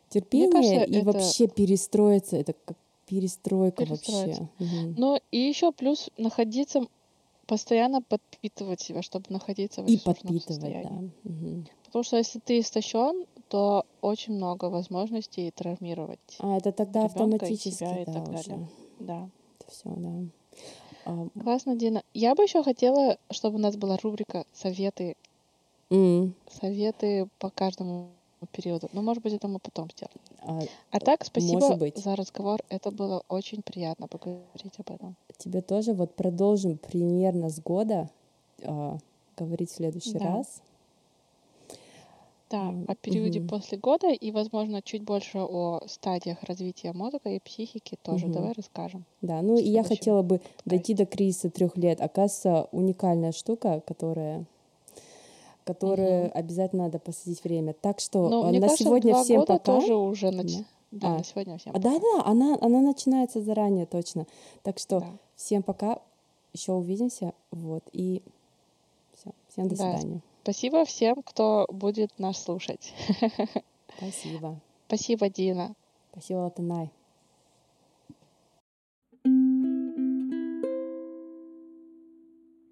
Терпение и вообще перестроиться, это как перестройка вообще. Ну, и еще плюс находиться, постоянно подпитывать себя, чтобы находиться в И ресурсном состоянии. да. Мгм. Потому что если ты истощен, то очень много возможностей травмировать А это тогда ребенка и автоматически, себя и да, так уже. далее. Да. Это все, да. Классно, Дина. Я бы еще хотела, чтобы у нас была рубрика советы, м, советы по каждому периоду. Но, может быть, это мы потом сделаем. а А так, спасибо быть. за разговор. Это было очень приятно поговорить об этом. тебе тоже вот продолжим примерно с года а, говорить в следующий Да. раз. Да, о периоде мгм. после года и, возможно, чуть больше о стадиях развития мозга и психики тоже. Мгм. Давай расскажем. Да, ну и я хотела бы дойти подкасте. до кризиса трех лет. Оказывается, уникальная штука, которая которую Мгм. обязательно надо посвятить время. Так что Ну, мне на кажется, сегодня два всем года пока. тоже уже нач... Да. Да, А, на сегодня всем а, да, пока. да, она, она начинается заранее, точно. Так что Да. всем пока, еще увидимся, вот, и все, всем до Да, свидания. Спасибо всем, кто будет нас слушать. [laughs] Спасибо. Спасибо, Дина. Спасибо, Латанай.